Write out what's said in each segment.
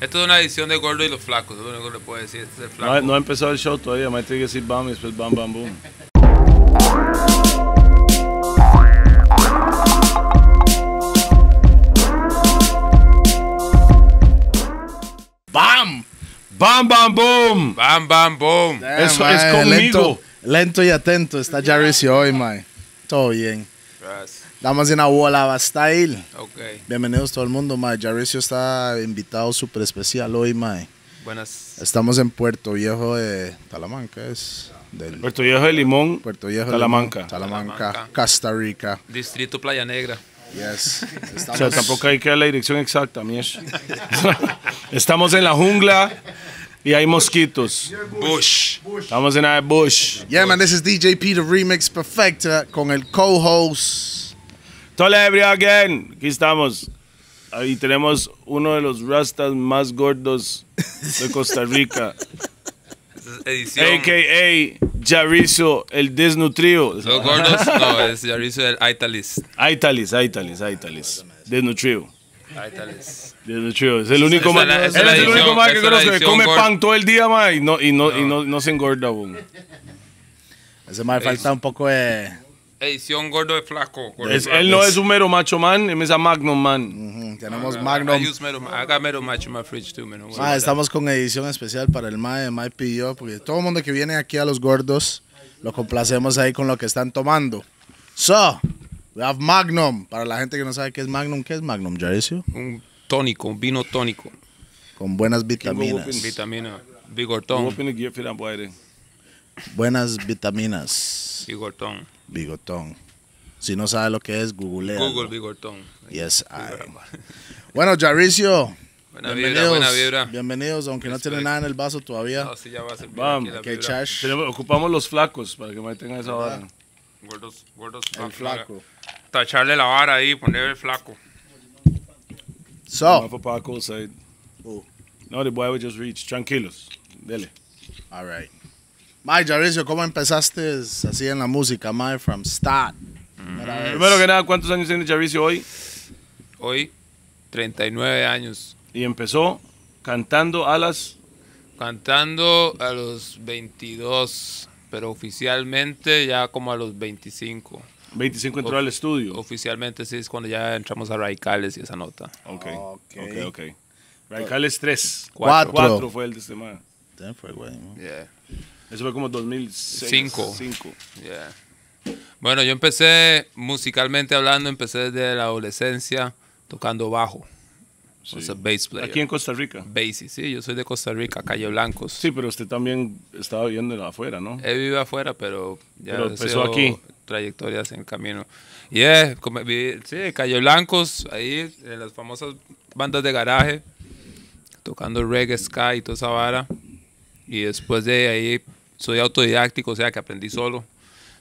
Esto es una edición de Gordo y los Flacos, es lo único que le puedo decir. Este es el flaco. No, no ha empezado el show todavía, me tiene que decir bam y después bam, bam, boom. ¡Bam! ¡Bam, bam, boom! Bam, bam, boom. Eso mae, es conmigo. Lento, lento y atento está Jaricio hoy, mae. Todo bien. Gracias. Damos una bola style. Ok. Bienvenidos todo el mundo, mae. Jaricio está invitado súper especial hoy, mae. Buenas. Estamos en Puerto Viejo de Talamanca, es del Puerto Viejo de Limón, Puerto Viejo de Talamanca. Limón, Talamanca, Talamanca. Costa Rica. Distrito Playa Negra. Yes. O Estamos, sea, tampoco hay que dar la dirección exacta, miesh. Estamos en la jungla y hay mosquitos. Bush. Estamos en el bush. Yeah, man, this is DJ P, the remix perfecta con el co-host. Hola, again. Aquí estamos. Ahí tenemos uno de los rastas más gordos de Costa Rica. Edición. a.k.a. Jarizo, el desnutrido. Los gordos, no, es Yarizo del Aitalis. Aitalis, Aitalis, Aitalis. Desnutrido. Aitalis. Desnutrido. Es el único man, es el único edición- que esa es la conozco que come pan todo el día, man, y no, y no, y no, no se engorda, weón. Ese mae falta un poco de... Edición gordo de flaco. gordo Es- de flaco. él no es un mero macho man, él es a Magnum man. Ujú, tenemos I Magnum. use mero, I got mero match in my fridge too, man. About estamos con edición especial para el Mae. Mae pidió, porque todo el mundo que viene aquí a los gordos, lo complacemos ahí con lo que están tomando. So, we have Magnum. Para la gente que no sabe qué es Magnum, ¿qué es Magnum, Jaricio? Un tónico, un vino tónico. Con buenas vitaminas. Vitamina. There. Buenas vitaminas. Bigortón. Bigotón. Si no sabe lo que es, google. Google Bigortón. Yes, I. Bueno, Jaricio. Buena vibra, buena vibra. Bienvenidos, aunque no tiene nada en el vaso todavía. No, sí, ya va a ser Bam. bien aquí la Que vibra. Chash, Tenemos- ocupamos los flacos para que me tengan esa vara. Gordos, gordos. el flaco. Tacharle la vara ahí, poner el flaco. So, Paco side. Oh. No, the boy will just reach. Tranquilos. Dele. All right. Mae, Jaricio, ¿cómo empezaste así en la música, Mae, from start? Vez. Primero que nada, ¿cuántos años tiene Jaricio hoy? Hoy, 39 años. Y empezó cantando a las... Cantando a los 22, pero oficialmente ya como a los 25. 25 entró al estudio. Oficialmente sí es cuando ya entramos a Radicales y esa nota. Ok, Ok. ok, ok. Radicales 3. Cuatro. 4 fue el de este man. Fue, güey. Yeah, Eso fue como 2006. Cinco. 5. yeah. Bueno, yo empecé musicalmente hablando, empecé desde la adolescencia tocando bajo. O sea, bass player. Aquí en Costa Rica. Bassy, sí, yo soy de Costa Rica, Calle Blancos. Sí, pero usted también estaba viviendo afuera, ¿no? He vivido afuera, pero ya Pero empezó aquí. trayectorias en el camino. Y yeah, sí, Calle Blancos, ahí en las famosas bandas de garaje, tocando reggae, ska y toda esa vara. Y después de ahí soy autodidáctico, o sea que aprendí solo.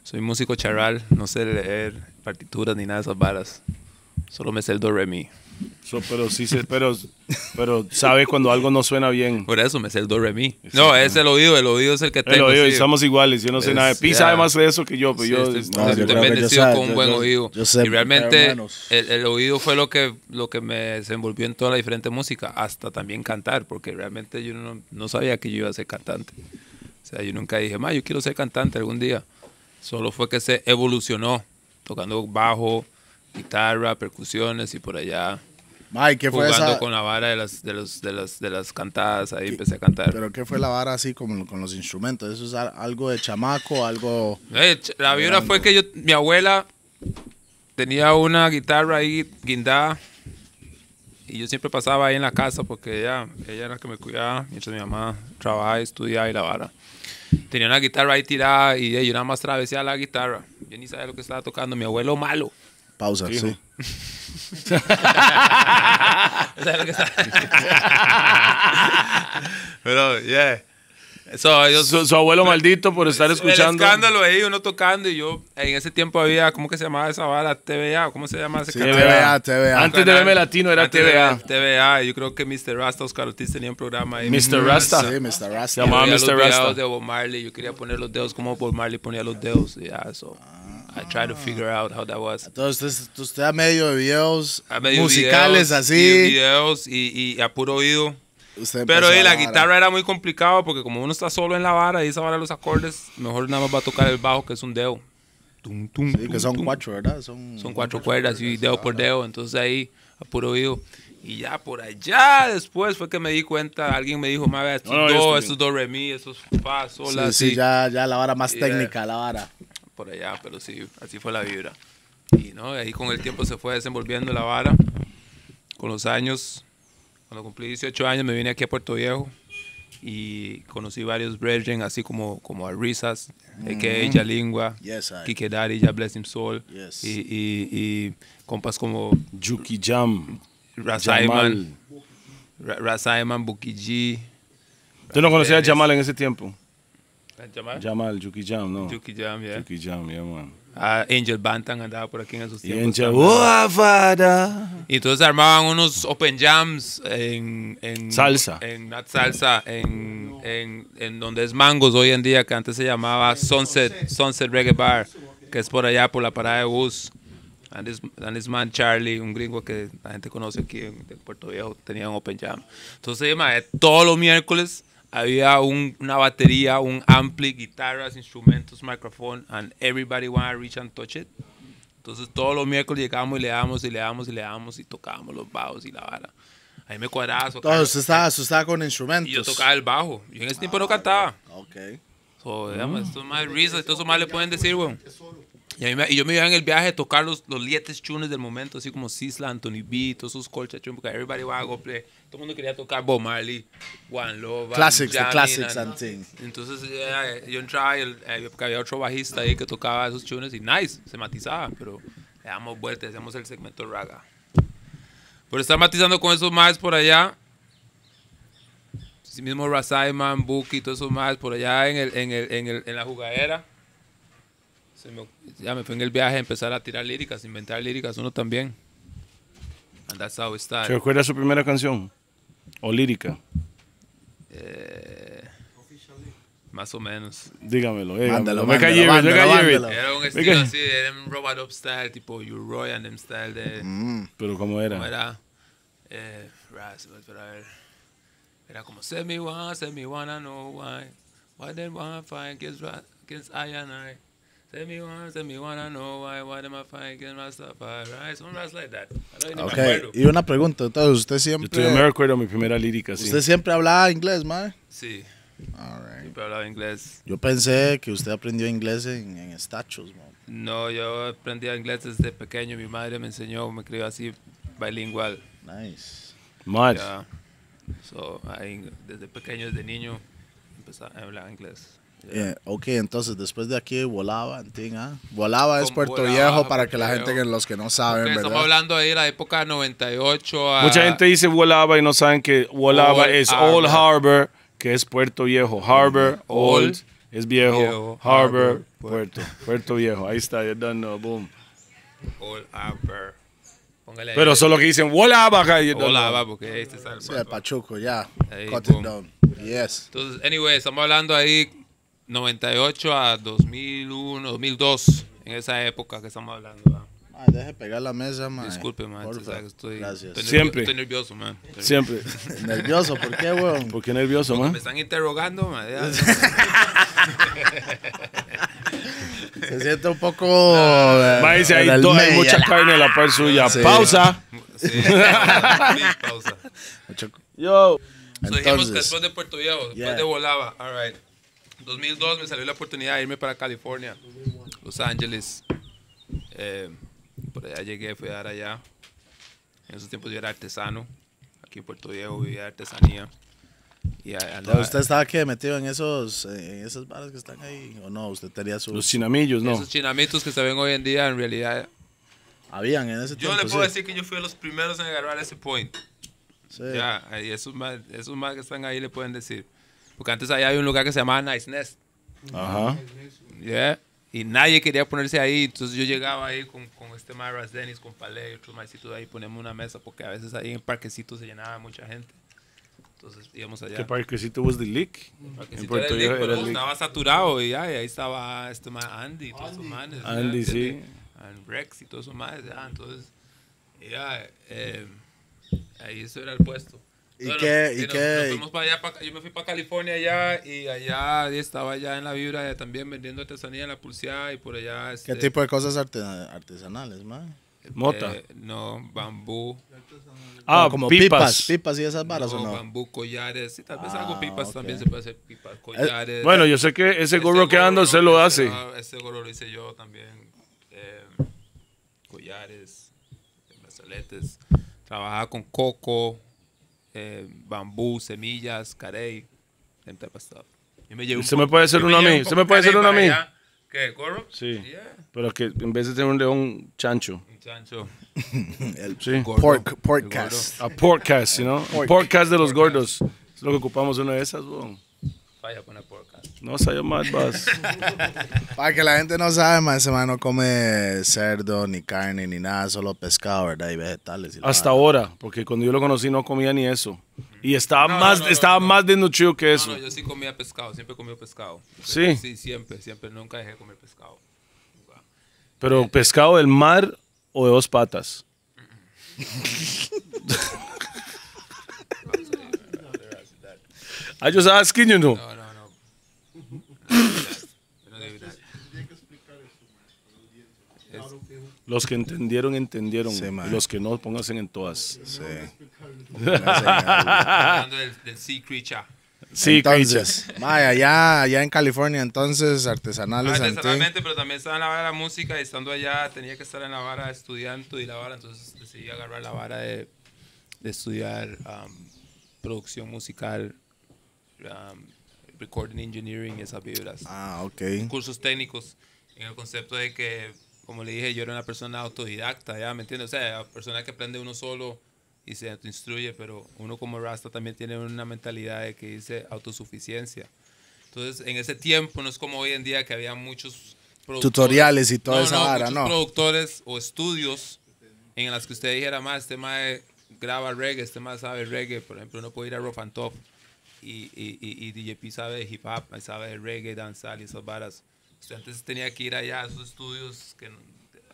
Soy músico charral, no sé leer partituras ni nada de esas varas. Solo me sé el do re mi. So, pero sí, se, pero, pero sabe cuando algo no suena bien. Por eso me sé el do re mi. No, es el oído, el oído es el que El tengo. oído, y sí. estamos iguales, yo no sé Es- nada. Pi sabe más de eso que yo, pero Sí, yo... estoy, No, estoy yo yo bendecido sé, con un yo- buen yo- oído. yo sé, y realmente el, el oído fue lo que, lo que me desenvolvió en toda la diferente música, hasta también cantar, porque realmente yo no, no sabía que yo iba a ser cantante. O sea, yo nunca dije, ma, yo quiero ser cantante algún día. Solo fue que se evolucionó, tocando bajo, guitarra, percusiones y por allá, Mae, ¿qué fue jugando esa? con la vara de las, de los, de las, de las cantadas, ahí empecé a cantar. Pero ¿qué fue la vara así como con los instrumentos? ¿Eso es al- algo de chamaco, algo...? Eh, La vibra fue que yo, mi abuela tenía una guitarra ahí guindada y yo siempre pasaba ahí en la casa porque ella, ella era la que me cuidaba mientras mi mamá trabajaba estudiaba y la vara. Tenía una guitarra ahí tirada y yo nada más travesía la guitarra. Yo ni sabía lo que estaba tocando. Mi abuelo malo. Pausa, sí. Pero, yeah. So, yo, Su, su abuelo maldito por estar escuchando. El escándalo ahí, uno tocando y yo, en ese tiempo había, ¿cómo que se llamaba esa vara? TVA, ¿cómo se llama ese Sí, canal? TVA, TVA. Antes de verme latino era TVA. TVA, yo creo que Mr. Rasta, Oscar Ortiz tenía un programa ahí. Mr. Rasta. Sí, Mr. Se Rasta. llamaba Yo veía los Mr. Rasta. de Bob Marley, yo quería poner los dedos como Bob Marley ponía los dedos, y ya, eso. I tried to figure out how that was. Entonces, usted, usted a medio de videos A medio musicales videos, así. y videos y, y a puro oído. Usted Pero a la vara. guitarra era muy complicado porque como uno está solo en la vara y esa vara de los acordes, mejor nada más va a tocar el bajo que es un dedo. Tum, tum, Sí, que son tum. cuatro, ¿verdad? Son, Son cuatro cuerdas y dedo por dedo, entonces ahí a puro oído. Y ya por allá después fue que me di cuenta, alguien me dijo, maga, estos No, no, yo do, estoy estos do, re, mi, estos fa, sol, Sí, así. sí, ya, ya la vara más Yeah. técnica, la vara. Por allá, pero sí, así fue la vibra. Y no, ahí con el tiempo se fue desenvolviendo la vara. Con los años, cuando cumplí 18 años me vine aquí a Puerto Viejo y conocí varios brethren, así como, como a Risas, a.k.a. Yalingua, Yes, I. Kike Daddy, Ya Bless Him Soul, Yes. y, y, y compas como Juki Jam. Rasaiman, Ra- Rasaiman, Buki G, ¿Tú no conocías a. Jamal en ese tiempo? Jamal, Jamal, Juki Jam, no. Yuki Jam, yeah. Juki Jam, yeah, man. Ah, Angel Bantan andaba por aquí en esos tiempos. Angel. Y entonces armaban unos open jams en, en Salsa. En not salsa, en, en, en donde es Mangos hoy en día, que antes se llamaba Sunset, Sunset Reggae Bar, que es por allá por la parada de bus. And this, and this man Charlie, un gringo que la gente conoce aquí en, Puerto Viejo, tenía un open jam. Entonces, mae, todos los miércoles había un- una batería, un ampli, guitarras, instrumentos, microphone, and everybody wanna reach and touch it. Entonces todos los miércoles llegábamos y le damos y le damos y le damos y tocábamos los bajos y la vara. Ahí me cuadraba. Entonces, usted estaba, usted estaba con instrumentos. Y yo tocaba el bajo. Y en ese tiempo no cantaba. Ok. So, digamos, estos más risas todo eso más le pueden decir, weón. Y, a mí me- y yo me iba en el viaje a tocar los, los lietes tunes del momento, así como Sisla, Anthony B, todos esos colcha tunes, porque everybody va a go play. Todo el mundo quería tocar Bob Marley, One Love, Classics, the classics and- and things. Entonces ya, yo entraba y el- eh, porque había otro bajista ahí que tocaba esos tunes y nice, se matizaba, pero le damos vueltas, hacíamos el segmento raga. Por estar matizando con esos más por allá, sí mismo Rasaiman, Buki, todos esos más por allá en, el, en, el, en, el, en la jugadera. Se me- ya me fue en el viaje a empezar a tirar líricas, inventar líricas, uno también. And that's how it. ¿Se recuerda su primera canción? ¿O lírica? Eh, más o menos. Dígamelo, dígamelo. Mándalo, a mándalo, mándalo, mándalo. Era un estilo así, era un robot up style, tipo Roy and them style de... Mm. Pero ¿cómo era? ¿Cómo era? Eh, pero a ver. Era como, send me one, send me one, I know why. Why them wanna fight against, Ra- against I and I? Send me one, send me one, I know why. Why them a fight against Rastafari? Right? Some ras like that. I don't even Ok. me acuerdo. Y una pregunta, entonces, usted Yo, siempre, yo me recuerdo mi primera lírica, sí. usted siempre hablaba inglés, mae. Sí, All right. siempre hablaba inglés. Yo pensé que usted aprendió inglés en, en Stachus, man. No, yo aprendí inglés desde pequeño. Mi madre me enseñó, me crió así, bilingual. Nice. Mad. Ya. So, ahí, desde pequeño, desde niño, empecé a hablar inglés. Eh, ok, entonces después de aquí volaba, ¿entiendes? ¿ah? Volaba es Puerto volaba, Viejo para que la gente, que los que no saben, ¿verdad? estamos hablando ahí de la época 98 a... Mucha gente dice Wolaba y no saben que Wolaba Old es. Old Harbor, que es Puerto Viejo. Harbor, Old, Old, es viejo. Viejo, Harbor, Harbor, Puerto. Puerto Viejo. Ahí está, ya done, no, boom. Old Harbor. Póngale ahí. Pero solo que dicen Wolaba acá. va, porque ahí está el Sí, el Pachuco, ya. Ahí, Cut boom. it down. Yes. Entonces, anyway, estamos hablando ahí 98 a 2001, 2002, en esa época que estamos hablando. ¿va? Ay, deje pegar la mesa, man. Disculpe, man. Estoy, Gracias. Estoy, Siempre. estoy nervioso, man. Estoy- Siempre. Nervioso, ¿por qué, weón? ¿Por qué nervioso, Me man? están interrogando, man. ya. Se siente un poco. eh, Ma dice, en hay, mucha carne en la par suya. Sí. Pausa. Sí, sí, pausa. mucho- Yo. So, dijimos que Entonces, después de Puerto Viejo, después Yeah. de Volaba, all right. 2002 me salió la oportunidad de irme para California, Los Ángeles. Eh, por allá llegué, fui a dar allá. En esos tiempos yo era artesano. Aquí en Puerto Viejo vivía de artesanía. Y andaba- ¿Usted estaba aquí metido en esos, en esas bares que están ahí? ¿O no? ¿Usted tenía sus. Los chinamillos, ¿no? Esos chinamitos que se ven hoy en día, en realidad. Habían en ese Yo tiempo. le puedo sí. decir que yo fui de los primeros en agarrar ese point. Sí. Ya, y esos más, esos más que están ahí le pueden decir. Porque antes allá había un lugar que se llamaba Nice Nest. Ajá. Yeah. Y nadie quería ponerse ahí. Entonces yo llegaba ahí con, con este Maras Dennis, con Palé y otros maicitos ahí. Ponemos una mesa porque a veces ahí en parquecitos se llenaba mucha gente. Entonces íbamos allá. Que Parquecito was the leak. Porque si En Puerto Rico pero leak. estaba saturado y, ya, y ahí estaba este man Andy y todos esos manes. ya, Andy, sí. ¿entiendes? And Rex y todos esos manes. Ya, entonces, ya, eh, ahí eso era el puesto. ¿Y Bueno, qué- y qué- nos fuimos para allá, para- yo me fui para California allá y allá y estaba allá en la vibra eh, también vendiendo artesanía en la pulseada y por allá. ¿Qué Este, tipo de cosas arte- artesanales, man? Mota. eh, no, bambú. Ah, como pipas. pipas. y esas varas no, o no. bambú, collares. Sí, tal vez Ah, algo pipas ok. también se puede hacer pipas, collares. Bueno, yo sé que ese Este gorro que ando se lo hace. Ese gorro lo hice yo también. eh, collares, brazaletes. Trabajaba con coco, eh, bambú, semillas, carey, them type of stuff. Yo me ¿Se me puede hacer uno a mí? un ¿Se me puede hacer uno a mí? ¿Qué, gorro? Sí. Yeah, Pero que en vez de tener un león chancho. un chancho. Sí. gordo, Pork, el porkcast. A podcast, ¿no? Pork. Podcast de los gordos. Es lo que ocupamos una de esas, weón. Gordo. Vaya a poner podcast. No, salió más, vas. Para que la gente no sabe, man, ese man no come cerdo, ni carne, ni nada, solo pescado, ¿verdad? Y vegetales. y Hasta ahora, porque cuando yo lo conocí no comía ni eso. Y estaba No, más, no, no, estaba no. más desnutrido que eso. No, no, yo sí comía pescado, siempre comido pescado. Sí. Sí, siempre, siempre, nunca dejé de comer pescado. Pero pescado del mar o de dos patas. I just asking you know. No, no, no. I don't do that. Los que entendieron, entendieron. Sí, y los que no, pónganse en todas. Sí. Hablando del, del sea creature. Sí, entonces, vaya, allá, allá en California, entonces, artesanales anti- Artesanalmente, pero también estaba en la vara de la música y estando allá tenía que estar en la vara estudiando y la vara, entonces decidí agarrar la vara de, de estudiar um, producción musical, um, recording engineering esas vibras. Ah, ok. cursos técnicos en el concepto de que, como le dije, yo era una persona autodidacta, ¿ya? ¿Me entiendes? O sea, persona que aprende uno solo y se autoinstruye, pero uno como Rasta también tiene una mentalidad de que dice autosuficiencia. Entonces, en ese tiempo, no es como hoy en día que había muchos Tutoriales y toda No, esa no, vara, ¿no? productores o estudios en las que usted dijera más, este mae graba reggae, este mae sabe reggae, por ejemplo, uno puede ir a Rough and Tough y, y, y, y DJP sabe de hip hop, sabe de reggae, danzal y esas varas. Antes tenía que ir allá a esos estudios que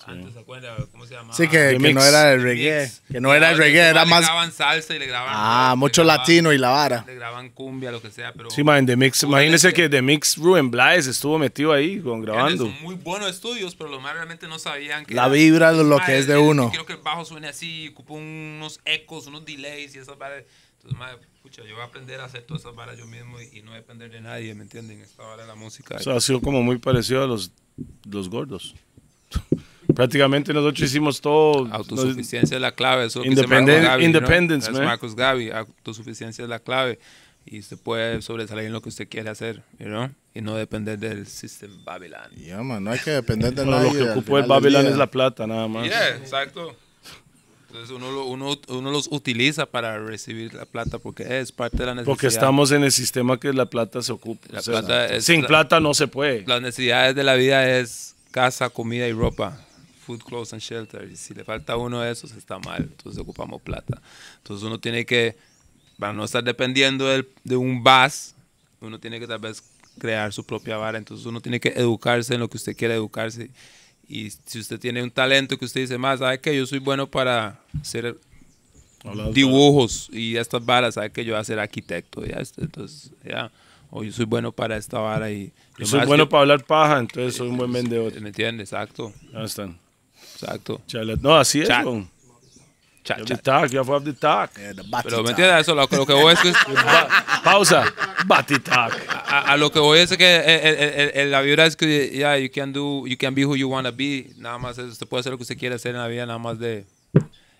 antes, ¿se acuerda? ¿Cómo se llamaba? Sí, que, que no era de reggae. Que no era de reggae, era más. Le grababan salsa y le grababan. Ah, mucho le grababan- latino y la vara. Le grababan cumbia, lo que sea, pero. Sí, man, The Mix. Imagínese que The Mix Ruben Blades estuvo metido ahí con grabando. Son muy buenos estudios, pero los más realmente no sabían que. La era- vibra de lo que es de uno. Quiero que el bajo suene así, ocupa unos ecos, unos delays y esas varas. Entonces, madre, pucha, yo voy a aprender a hacer todas esas varas yo mismo y, y no depender de nadie, ¿me entienden? Esta vara de la música. O sea, ha sido como muy parecido a los, los gordos. Prácticamente nosotros hicimos todo. Autosuficiencia es la clave. Eso es lo que Marcus Gaby, independence, you know? man. That's Marcus Gaby. Autosuficiencia es la clave. Y usted puede sobresalir en lo que usted quiere hacer, you know? Y no depender del sistema Babylon. Ya, man, no hay que depender de Bueno, nadie. lo que ocupó el Babylon es la plata, nada más. Yeah, exacto. Entonces uno, lo- uno, uno los utiliza para recibir la plata porque es parte de la necesidad. Porque estamos en el sistema que la plata se ocupa. La O sea, plata es sin la- plata no se puede. Las necesidades de la vida es casa, comida y ropa. Food, clothes and shelter. Y si le falta uno de esos, está mal. Entonces ocupamos plata. Entonces uno tiene que, para no estar dependiendo del- de un VAS, uno tiene que tal vez crear su propia vara. Entonces uno tiene que educarse en lo que usted quiere educarse. Y si usted tiene un talento que usted dice, más, ¿sabe que Yo soy bueno para hacer dibujos y estas varas, ¿sabe que Yo voy a ser arquitecto. Ya, entonces, ya. O yo soy bueno para esta vara y... Yo soy bueno para hablar paja, entonces soy un buen vendedor. ¿Me entiendes? Exacto. Ahí están. Exacto. Chale- No, así es. Chat. weón. Cha, You have to have the talk. Eh, the batty Pero me entiendes eso, lo, lo que voy es que Ba- pausa. Bati talk. a, a lo que voy es que eh, eh, eh, eh, la vibra es que yeah, you can do you can be who you wanna be, nada más usted puede hacer lo que usted quiere hacer en la vida, nada más de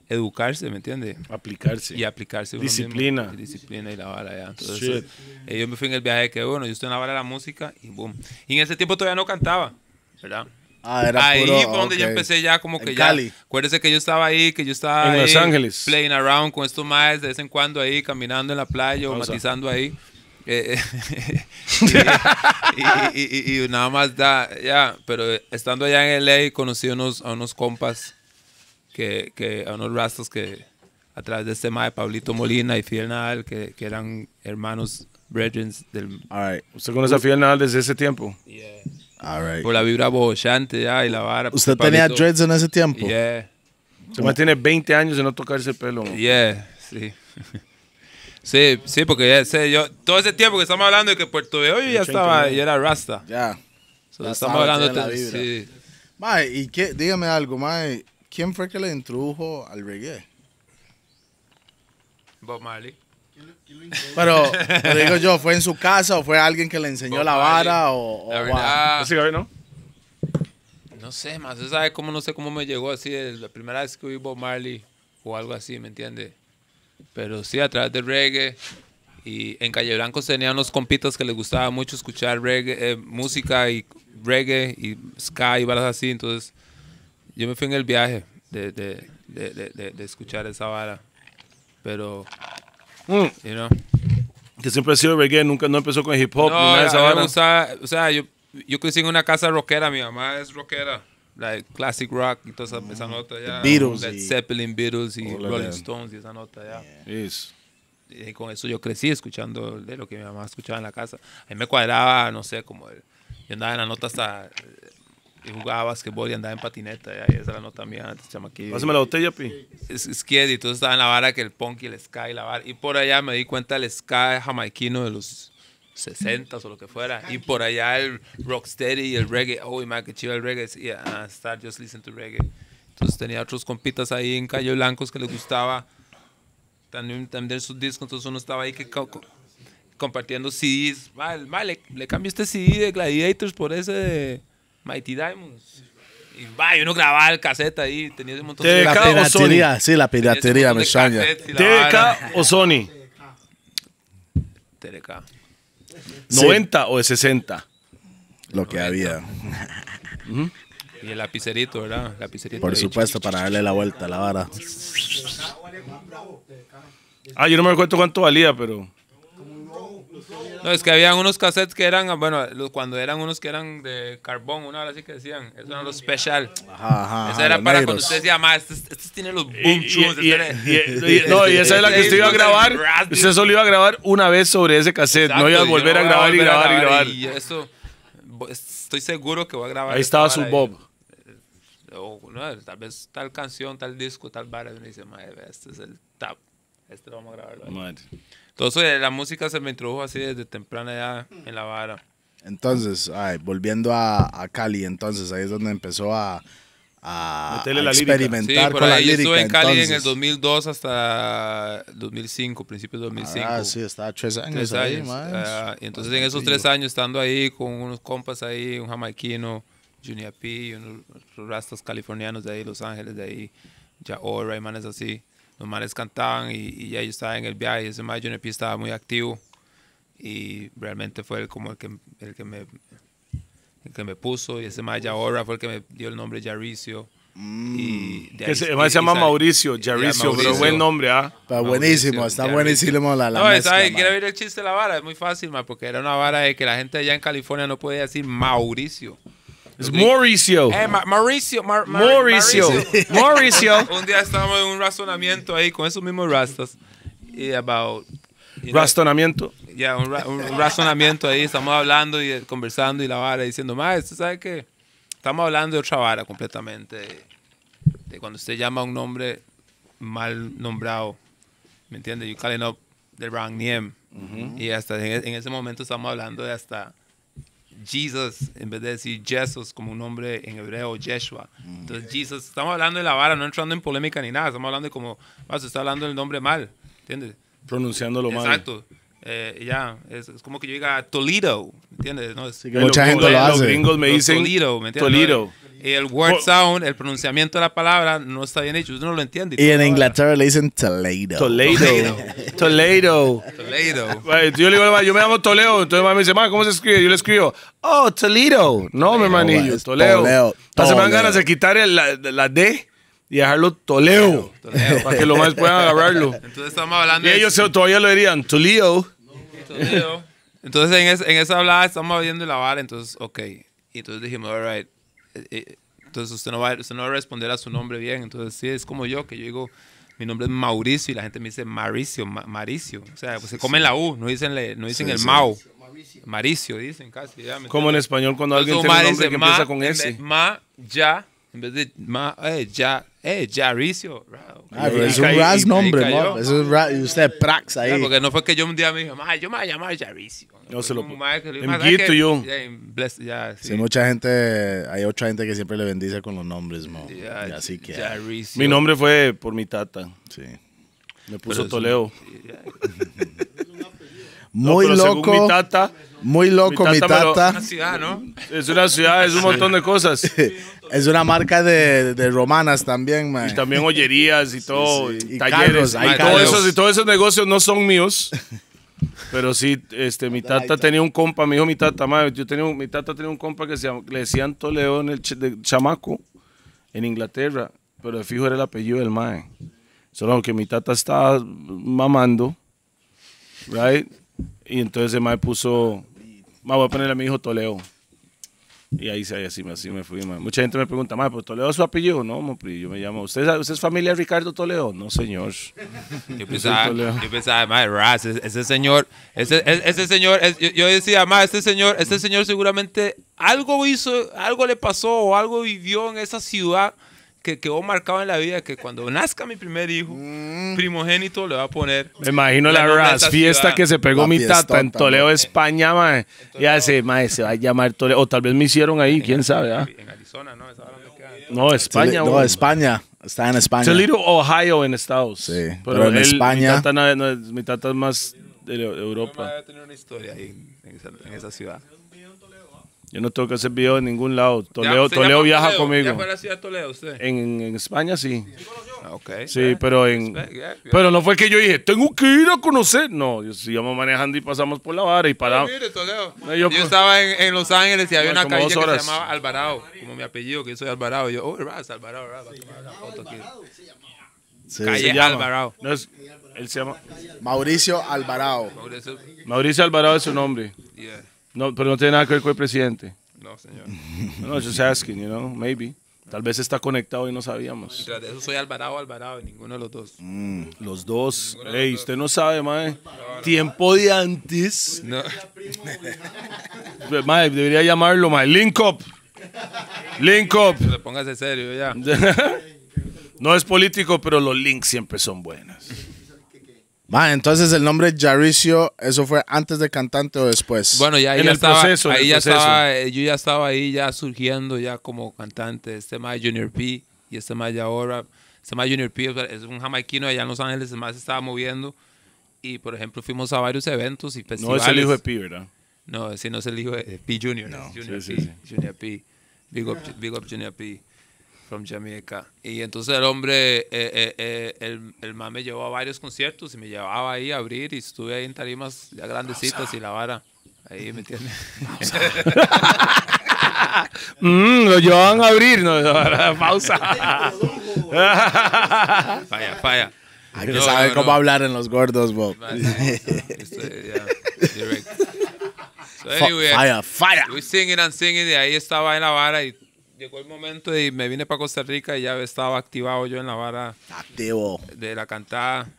educarse, ¿me entiende? Aplicarse. Y aplicarse Disciplina. mismo. Y disciplina y la vara ya. Entonces, Shit. eh, yo me fui en el viaje que bueno, yo estoy en la vara de la música y boom. Y en ese tiempo todavía no cantaba, ¿verdad? Ah, era ahí puro, fue donde yo ok. empecé ya como que En ya. Cali. Acuérdese que yo estaba ahí, que yo estaba En ahí Los Ángeles. playing around con estos maes de vez en cuando ahí, caminando en la playa o matizando ahí. Eh, y, y- y- y nada más da, ya, pero estando allá en LA conocí a unos, a unos compas, que, que, a unos rastas que a través de este mae Pablito Molina y Fidel Nadal, que, que eran hermanos brethren del... All right. ¿Usted conoce a Fidel Nadal desde ese tiempo? All right. Por la vibra bochante ya y la vara. ¿Usted porque tenía Pablito- dreads en ese tiempo? Yeah, Se me tiene 20 años de no tocarse el pelo. man. yeah, sí. Sí, sí, porque ya sé, yo, todo ese tiempo que estamos hablando de que Puerto Viejo yo ya estaba, ya era Rasta. Ya. So, Ya estamos estaba hablando ya la de, vibra. sí. Mae, ¿y qué? Dígame algo, mae. ¿Quién fue que le introdujo al reggae? Bob Marley. Pero, pero digo yo, ¿fue en su casa o fue alguien que le enseñó Bob la vara o, o La what? verdad, ¿Ese cabrón, no? no sé, más, usted sabe cómo, no sé cómo me llegó así, la primera vez que oí Bob Marley o algo así, ¿me entiende? Pero sí, a través del reggae. Y en Calle Blanco tenía unos compitas que les gustaba mucho escuchar reggae, eh, música y reggae y ska y balas así. Entonces, yo me fui en el viaje de, de, de, de, de- de escuchar esa vara. Pero, Mm, you know. Que siempre ha sido reggae, nunca no empezó con hip hop ni No, nada de a esa me o sea, yo, yo crecí en una casa rockera, mi mamá es rockera, like classic rock y toda esa, esa nota ya. Beatles Led y- Zeppelin, Beatles y Rolling them. Stones y esa nota ya. Yes. Y con eso yo crecí escuchando de lo que mi mamá escuchaba en la casa. A mí me cuadraba, no sé, como el- yo andaba en la nota hasta, y jugaba basquetbol y andaba en patineta, y esa la nota mía antes, chamaquillo. Pásame la botella, pi. Es, es que, y entonces estaba en la vara que el punk y el ska y la vara. Y por allá me di cuenta del ska jamaiquino de los 60 o lo que fuera. Y por allá el rocksteady y el reggae. Oh, man, que chido el reggae. Y yeah, start just listen to reggae. Entonces tenía otros compitas ahí en Calle Blancos que les gustaba también, también sus discos. Entonces uno estaba ahí que co- co- compartiendo CDs. Mal, mal, le, le cambio este CD de Gladiators por ese de Mighty Diamonds. Y va, y uno grababa el cassette ahí. Tenía ese montón TDK La o piratería, sí, la piratería, me de extraña. TDK o Sony. TDK. 90 o de 60. Lo que había. Y el lapicerito, ¿verdad? Lapicerito. Por ahí. supuesto, para darle la vuelta a la vara. Ah, yo no me recuerdo cuánto valía, pero. No, es que habían unos cassettes que eran, bueno, los- cuando eran unos que eran de carbón, una hora así que decían, esos eran los special. Ajá, ajá. Eso era para negros. cuando usted decía, ma, estos, estos tienen los boom y- este y- y- no, y esa es la que usted iba a grabar. Raspi. Usted solo iba a grabar una vez sobre ese cassette. Exacto, no iba a volver a grabar volver a grabar y grabar. Y eso, estoy seguro que voy a grabar. Ahí esta estaba su. Bob. O, no, tal vez tal canción, tal disco, tal vara. Y uno dice, ma, este es el top. Este lo vamos a grabarlo. ahí". Madre. Entonces la música se me introdujo así desde temprana ya en la vara. Entonces, ay, volviendo a, a Cali, entonces ahí es donde empezó a, a, a. Sí, experimentar por con la ahí lírica. estuve en Cali en el entonces. 2002 hasta 2005, principios de 2005. Ah, sí, estaba tres años Tres ahí, años. man. Ah, y entonces en esos tres años estando ahí con unos compas ahí, un jamaiquino, Junior P, y unos rastas californianos de ahí, Los Ángeles de ahí, ya Ora y manes así. Los manes cantaban y, y ya yo estaba en el viaje ese man Junior P estaba muy activo y realmente fue él como el que, el que me el que me puso y ese man Ora fue el que me dio el nombre Jaricio. Y de Que ahí- se, y- además se llama Mauricio, Jaricio, pero buen nombre, ¿ah? Buenísimo, está buenísimo la, la no, mezcla, ¿sabes? Quiero ver el chiste de la vara. Es muy fácil, man, porque era una vara de que la gente allá en California no podía decir Mauricio. Es Mauricio. Eh, Ma- Mauricio, Mar- Mar- Mauricio. Mauricio. Un día estábamos en un razonamiento ahí con esos mismos rastas. Y about. you know, Rastonamiento. ya, un, ra- un razonamiento ahí. Estamos hablando y conversando y la vara diciendo, ma, ¿usted sabe qué? Estamos hablando de otra vara completamente. De, de cuando usted llama a un nombre mal nombrado. ¿Me entiende? You calling up the wrong name. Y hasta en, e- en ese momento estamos hablando de hasta Jesus, en vez de decir Jesus como un nombre en hebreo, Yeshua. Entonces, Jesus, estamos hablando de la vara, no entrando en polémica ni nada. Estamos hablando de como, se está hablando del nombre mal. ¿Entiendes? Pronunciándolo mal. Exacto. Eh, ya, es, es como que yo diga Toledo, ¿entiendes? No, es, que mucha Los- gente lo los hace. gringos me Los dicen Toledo, ¿me entiendes? Toledo. Y el word sound, el pronunciamiento de la palabra no está bien hecho, usted no lo entiende. Y en Inglaterra le dicen Toledo. Toledo. Toledo. Toledo. Yo le digo, yo me llamo Toledo. Entonces mamá me dice, ma, ¿cómo se escribe? Yo le escribo, oh, Toledo. No, mi hermanillo, Toledo. Se me dan ganas de quitar el- la, la D y dejarlo Toledo. Para que lo más puedan agarrarlo. Entonces estamos hablando Y ellos todavía lo dirían, Toledo. Entonces en, es- en esa hablada estamos viendo la vara, entonces, ok. Y entonces dijimos, all right. Eh, eh, Entonces usted no, va, usted no va a responder a su nombre bien. Entonces sí, es como yo, que yo digo, mi nombre es Mauricio y la gente me dice Maricio, Ma- Maricio. O sea, pues se comen la U, no dicen, le- no dicen Sí, el sí. Mau. Maricio dicen casi. ya, ¿me Como en español cuando alguien Entonces, tiene Omar un nombre dice que ma, empieza con S. Ma, ya, en vez de ma, eh, ya, eh, Yaricio. Ah, pero es un ras nombre. Eso es ra- usted prax ahí. Porque no fue que yo un día me dije, ma, yo me voy a llamar Yaricio. No se lo Fue pu- un mae que le Em dijo, "Ma, ¿sabes give qué? to you. Ya, em, bless- ya, sí. Mucha gente, hay otra gente que siempre le bendice con los nombres, mo. Y así que, Yaricio. Mi nombre fue por mi tata. sí. Me puso. No, Muy según loco, mi tata, muy loco mi Mi tata me lo- tata. Una ciudad, ¿no? es una ciudad, es un montón de cosas. Es una marca de, de romanas también, man. Y también ollerías y todo, sí. y Y talleres. carros, y, todo esos, y todos esos negocios no son míos. Pero sí, este, mi tata tenía un compa, me dijo mi tata, madre, yo tenía un- mi tata tenía un compa que se llama- le decían Toledo en el ch- de chamaco en Inglaterra, pero de fijo era el apellido del mae. Solo que mi tata estaba mamando, right? Y entonces el mae puso, ma, voy a ponerle a mi hijo Toledo. Y ahí sí, así, me- así me fui. Mucha gente me pregunta, mae, ¿pero Toledo es su apellido? No, mo, pri, yo me llamo. ¿Usted, ¿Usted es familia Ricardo Toledo? No, señor. Yo pensaba, yo pensaba, madre, Raz, ese, ese señor, ese, ese, ese señor, yo, decía, madre, este señor, este señor seguramente algo hizo, algo le pasó o algo vivió en esa ciudad que quedó marcado en la vida que cuando nazca mi primer hijo, primogénito, le va a poner. Me imagino La ras fiesta ciudad. que se pegó La mi tata en Toledo. España, mae. Ya se, mae, se va a llamar Toledo. O tal vez me hicieron ahí, quién sabe. ah? En Arizona, ¿no? No, España, no. España. Está en España. Toledo, Ohio, en Estados. Sí, pero en él- España- Mi tata, no- no es- mi tata es más de Europa. debe tener una historia ahí en esa, en esa ciudad. Yo no tengo que hacer video en ningún lado. Ya, Toledo, ¿usted Toledo ya viaja Toledo? ¿Ya conmigo. fue a la ciudad de Toledo usted? En, en España sí. Ah. Sí, pero en. Respect, yeah, yeah. Pero no fue que yo dije, tengo que ir a conocer. No, yo íbamos manejando y pasamos por la vara y Ah, paramos. mire, Toledo. No, yo, yo- estaba en, en Los Ángeles y había una calle que se llamaba Alvarado, como mi apellido, que yo soy Alvarado. Y yo, oh, Raz, Alvarado, Raz. Sí. Calle Se llama. Alvarado. No es- él se llama. Mauricio Alvarado. Eso, Mauricio Alvarado es su nombre. yeah. No, pero no tiene nada que ver con el presidente. No, señor. No, just asking, you know, maybe. Tal vez está conectado y no sabíamos. Tras de eso soy Alvarado, Alvarado, y ninguno de los dos. Los dos. Ey, usted no sabe, mae. Tiempo de antes. No. Mae, debería llamarlo, mae. Link up. Link up. Le póngase serio ya. No es político, pero los links siempre son buenos. Man, entonces el nombre Jaricio, ¿eso fue antes de cantante o después? Bueno, ya ahí En ya el estaba, proceso, ahí el ya proceso. estaba, eh, yo ya estaba ahí ya surgiendo ya como cantante. Este más Junior P y este más ya ahora, este más Junior P es un jamaiquino allá en Los Ángeles, el más se estaba moviendo y por ejemplo fuimos a varios eventos y No festivales. es el hijo de Pi, ¿verdad? No, ese no es el hijo de P Junior, es Junior sí, P, sí, Junior P, Big up, big up Junior P from Jamaica. Y entonces el hombre, eh, eh, eh, el, el man me llevó a varios conciertos y me llevaba ahí a abrir y estuve ahí en tarimas ya grandecitas y la vara. Ahí, ¿me entiendes? Mm, lo llevaban a abrir, no, pausa. Falla, falla. Hay que No, saber no, cómo no. hablar en los gordos, Bob. So anyway, Fire, fire. we singing and singing y ahí estaba en la vara y llegó el momento y me vine para Costa Rica y ya estaba activado yo en la vara Activo. de la cantada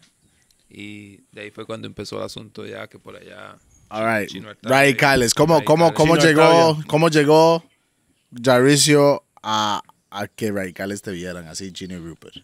y de ahí fue cuando empezó el asunto ya que por allá All right. Chino. Radicales. ¿Cómo, cómo, cómo Chino llegó, Artavia. cómo llegó Jaricio a, a que Radicales te vieran así, Gino y Rupert?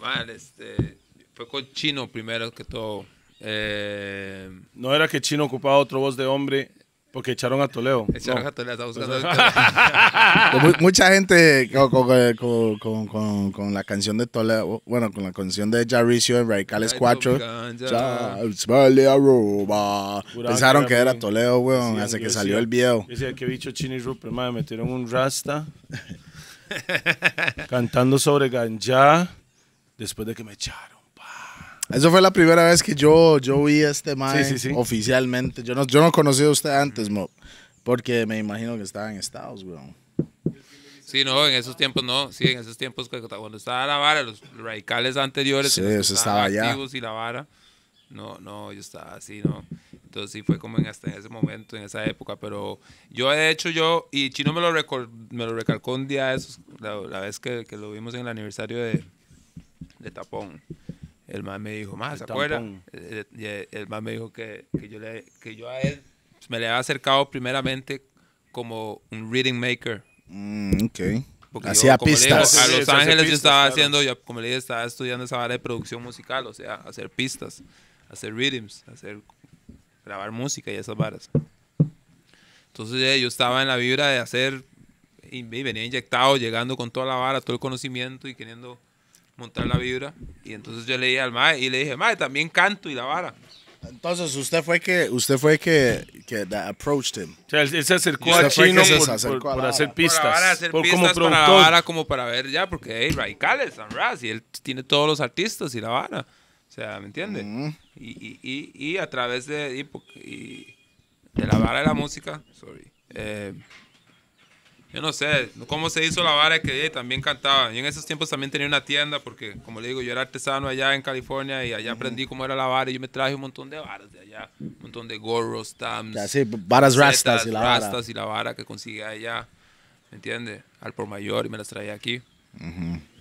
Man, este, fue con Chino primero que todo eh, No era que Chino ocupaba otro voz de hombre porque echaron a Toledo. echaron No. a Toledo, estaba buscando el- Pues mu- mucha gente con, con- con- con- con- con la canción de Toledo, bueno, con la canción de Jaricio en Radicales Ay, 4, ganja. ya, vale aruba. Juraba pensaron que era Toledo, weón, hasta que salió el video. yo Decía que bicho Chino y Rupert, madre, metieron un rasta cantando sobre ganja después de que me echaron. Eso fue la primera vez que yo, yo vi a este man Sí, sí, sí. oficialmente. Yo no, yo no conocí a usted antes, Mo, porque me imagino que estaba en Estados, weón. Sí, no, en esos tiempos no. Sí, en esos tiempos cuando estaba la vara, los radicales anteriores, Sí, eso estaba allá. activos y la vara. No, no, yo estaba así, no. Entonces sí fue como en, hasta en ese momento, en esa época. Pero yo, de hecho, yo, y Chino me lo, recor- me lo recalcó un día, esos, la, la vez que, que lo vimos en el aniversario de, de tapón. El man me dijo, más, ¿se acuerda? tampón. Eh, eh, y el, el man me dijo que, que yo le, que yo a él me le había acercado primeramente como un reading maker. Mm, ok. Porque Hacía yo, le digo, pistas. a Sí, Los hace Ángeles yo pistas, estaba claro. haciendo, yo, como le dije, estaba estudiando esa área de producción musical, o sea, hacer pistas, hacer rhythms, hacer grabar música y esas varas. Entonces eh, yo estaba en la vibra de hacer, y, y venía inyectado, llegando con toda la vara, todo el conocimiento y queriendo montar la vibra. Y entonces yo le dije al mae y le dije, mae, también canto y la vara. Entonces, usted fue que, usted fue que, que that approached him. O sea, él, él se acercó a Chino por, acercó por- a por hacer pistas. Por la vara, hacer por, pistas como para la productor. vara, como para ver ya, porque hey, radicales, San Raz, y él tiene todos los artistas y la vara. O sea, ¿me entiendes? y, y, y, y a través de, y y de la vara de la música, sorry, eh, yo no sé cómo se hizo la vara que eh, también cantaba. Y en esos tiempos también tenía una tienda, porque como le digo, yo era artesano allá en California y allá aprendí cómo era la vara y yo me traje un montón de varas de allá, un montón de gorros, stamps. Así, varas rastas y la vara. rastas y la vara que conseguí allá, ¿me entiendes? Al por mayor y me las traía aquí.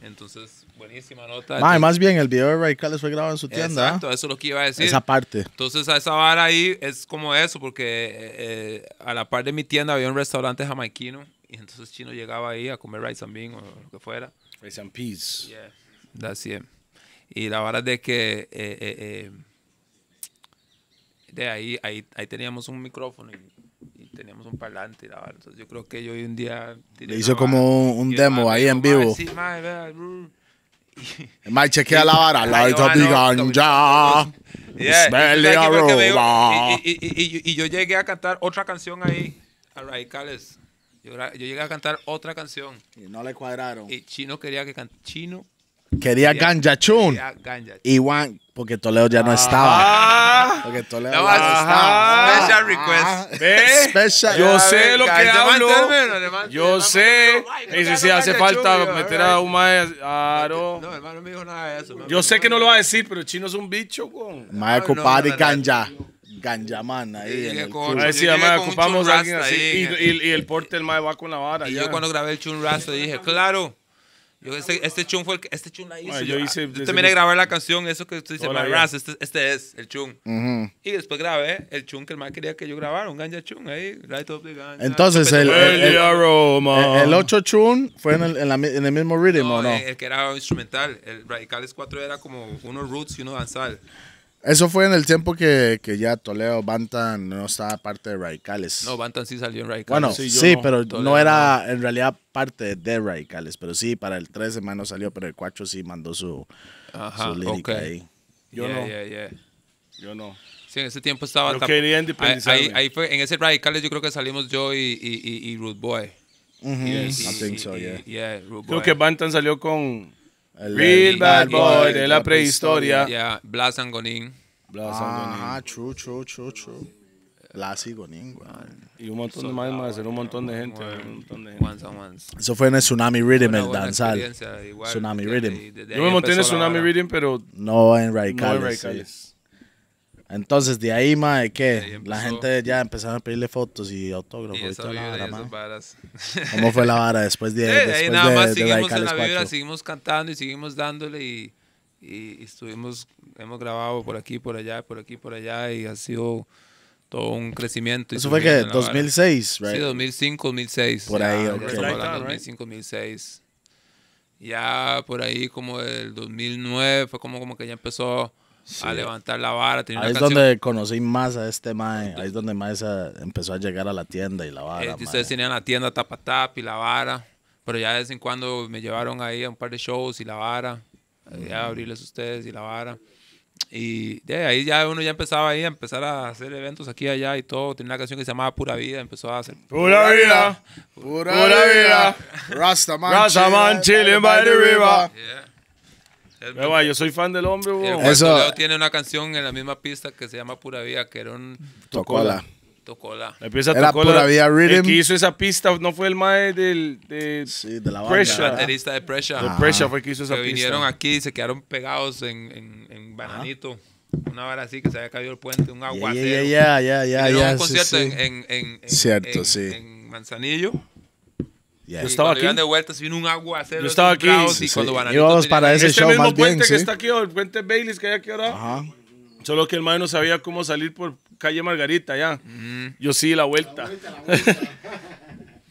Entonces, buenísima nota. Más bien, el video de Radicales fue grabado en su tienda. Exacto, eso es lo que iba a ¿ah? decir. Esa parte. Entonces, a esa vara ahí es como eso, porque eh, a la par de mi tienda había un restaurante jamaiquino y entonces Chino llegaba ahí a comer rice and bean o lo que fuera. Rice and peas. Yeah, that's it. Y la vara es de que eh, eh, eh, de ahí, ahí, ahí teníamos un micrófono y teníamos un parlante y la vara. Entonces yo creo que yo hoy un día Le hizo como un- demo ahí en vivo. "Mae, Sí, mae, vea, brr". El Mae chequea la vara. Yo, up ah, aroma. y, yo llegué a cantar otra canción ahí, a Radicales. Yo, llegué a cantar otra canción. Y no le cuadraron. Y Chino quería que Chino Quería ganja chun. quería ganja. Y Juan, porque Toledo ya no estaba. Ah, Porque Toledo No, ya no estaba. Special request. ¿Ve? Special. Yo sé lo que hablo. Yo sé. Y si sí hace falta chun, meter a un mae. Claro. No, hermano, no me dijo nada de eso. Yo sé que no lo va a decir, pero el chino es un bicho, con. Mae ocupado de ganja. Ganja man ahí en el con-. A ver si ocupamos a alguien chun así. Y, y- y el porte del mae va con la vara. Y yo cuando grabé el chun rasta dije, claro. Yo este, este chun fue el que, este chun la hizo. Ah, yo, yo hice yo terminé de grabar la canción, eso que usted dice, Toda la "My vida. ras", este, este es el chun. Ujú. Y después grabé el chun que el man quería que yo grabara, un ganja chun ahí, right up the ganja. Entonces, el- el- El aroma. El 8 chun fue en el, en la en el mismo rhythm, no, ¿o no? El, el que era instrumental, el Radicales 4 era como uno roots y uno danzal. Eso fue en el tiempo que, que ya Toledo Bantan no estaba parte de Radicales. No, Bantan sí salió en Radicales. bueno, sí, sí, no. pero Toledo no era en realidad parte de Radicales. Pero sí, para el 13 man no salió, pero el 4 sí mandó su, Ajá, su lírica ok. ahí. Yo Yeah, no. yeah, yeah. Yo no. Sí, en ese tiempo estaba... Yo quería ahí, independizarme. ahí, ahí fue, en ese Radicales yo creo que salimos yo y, y, y, y Rude Boy. Ujú, Y- I y- think so, y- yeah. yeah, Rude Creo Boy. que Bantan salió con El- Real Bad Boy de la prehistoria. Yeah, Blas Angonín. Blas Ajá, Angonín. true, true, true, true. Blas y Gonin, güey. Y un montón de más, más, un montón de gente. Un montón de gente. Once on ones. Eso fue en el Tsunami Rhythm, el danzal. Tsunami. Rhythm. Yo me monté en el Tsunami. Reading, pero No en no en Radicales. Entonces, de ahí, mae, ahí ¿qué? empezó. La gente ya empezaron a pedirle fotos y autógrafos Y y, toda la y vara, varas. ¿Cómo fue la vara después de, Sí, de ahí después nada de, más de seguimos en la vibra, 4? seguimos cantando y seguimos dándole y, y, estuvimos, hemos grabado por aquí, por allá, por aquí, por allá y ha sido todo un crecimiento. Eso fue que subiendo en la vara. 2006, right? Sí, 2005, 2006. Por ya, ahí, ya ok. de Right. 2005, 2006. Ya por ahí como el 2009 fue como, como que ya empezó a levantar la vara. tenía Ahí una es canción- donde conocí más a este mae. Ahí es donde más empezó a llegar a la tienda y la Eh, vara, y ustedes tenían la tienda Tapa Tap y la vara. Pero ya de vez en cuando me llevaron ahí a un par de shows y la vara. eh, Ya a abrirles a ustedes y la vara. Y de ahí ya uno ya empezaba ahí a empezar a hacer eventos aquí y allá y todo. Tenía una canción que se llamaba Pura Vida. Empezó a hacer. Pura vida. Pura, Pura vida. Rastaman, Rastaman chilling by the river. Yeah. El- va, Yo soy fan del hombre, el Eso- Toledo tiene una canción en la misma pista que se llama Pura Vida, que era un Tocola. tocola. Empieza a Era tocar Pura la- Vida El Rhythm. que hizo esa pista no fue el mae del. De, Sí, de la banda. Pressure. ¿verdad? Baterista de Pressure. de Pressure fue el que hizo esa que pista. vinieron aquí y se quedaron pegados en, en, en Bananito. Una vara así que se había caído el puente, un aguacero. ya, ya, ya, ya, un sí, concierto sí. En, en, en, en- Cierto, en- sí. en Manzanillo. Yeah. Yo estaba aquí. de vuelta, se vino un aguacero. Yo estaba aquí. Sí, y sí. Íbamos para ese Este show mismo más puente bien, que sí. está aquí, el puente Baileys que hay aquí ahora. Ajá. Solo que el mae no sabía cómo salir por calle Margarita ya. Mm. Yo sí, la vuelta.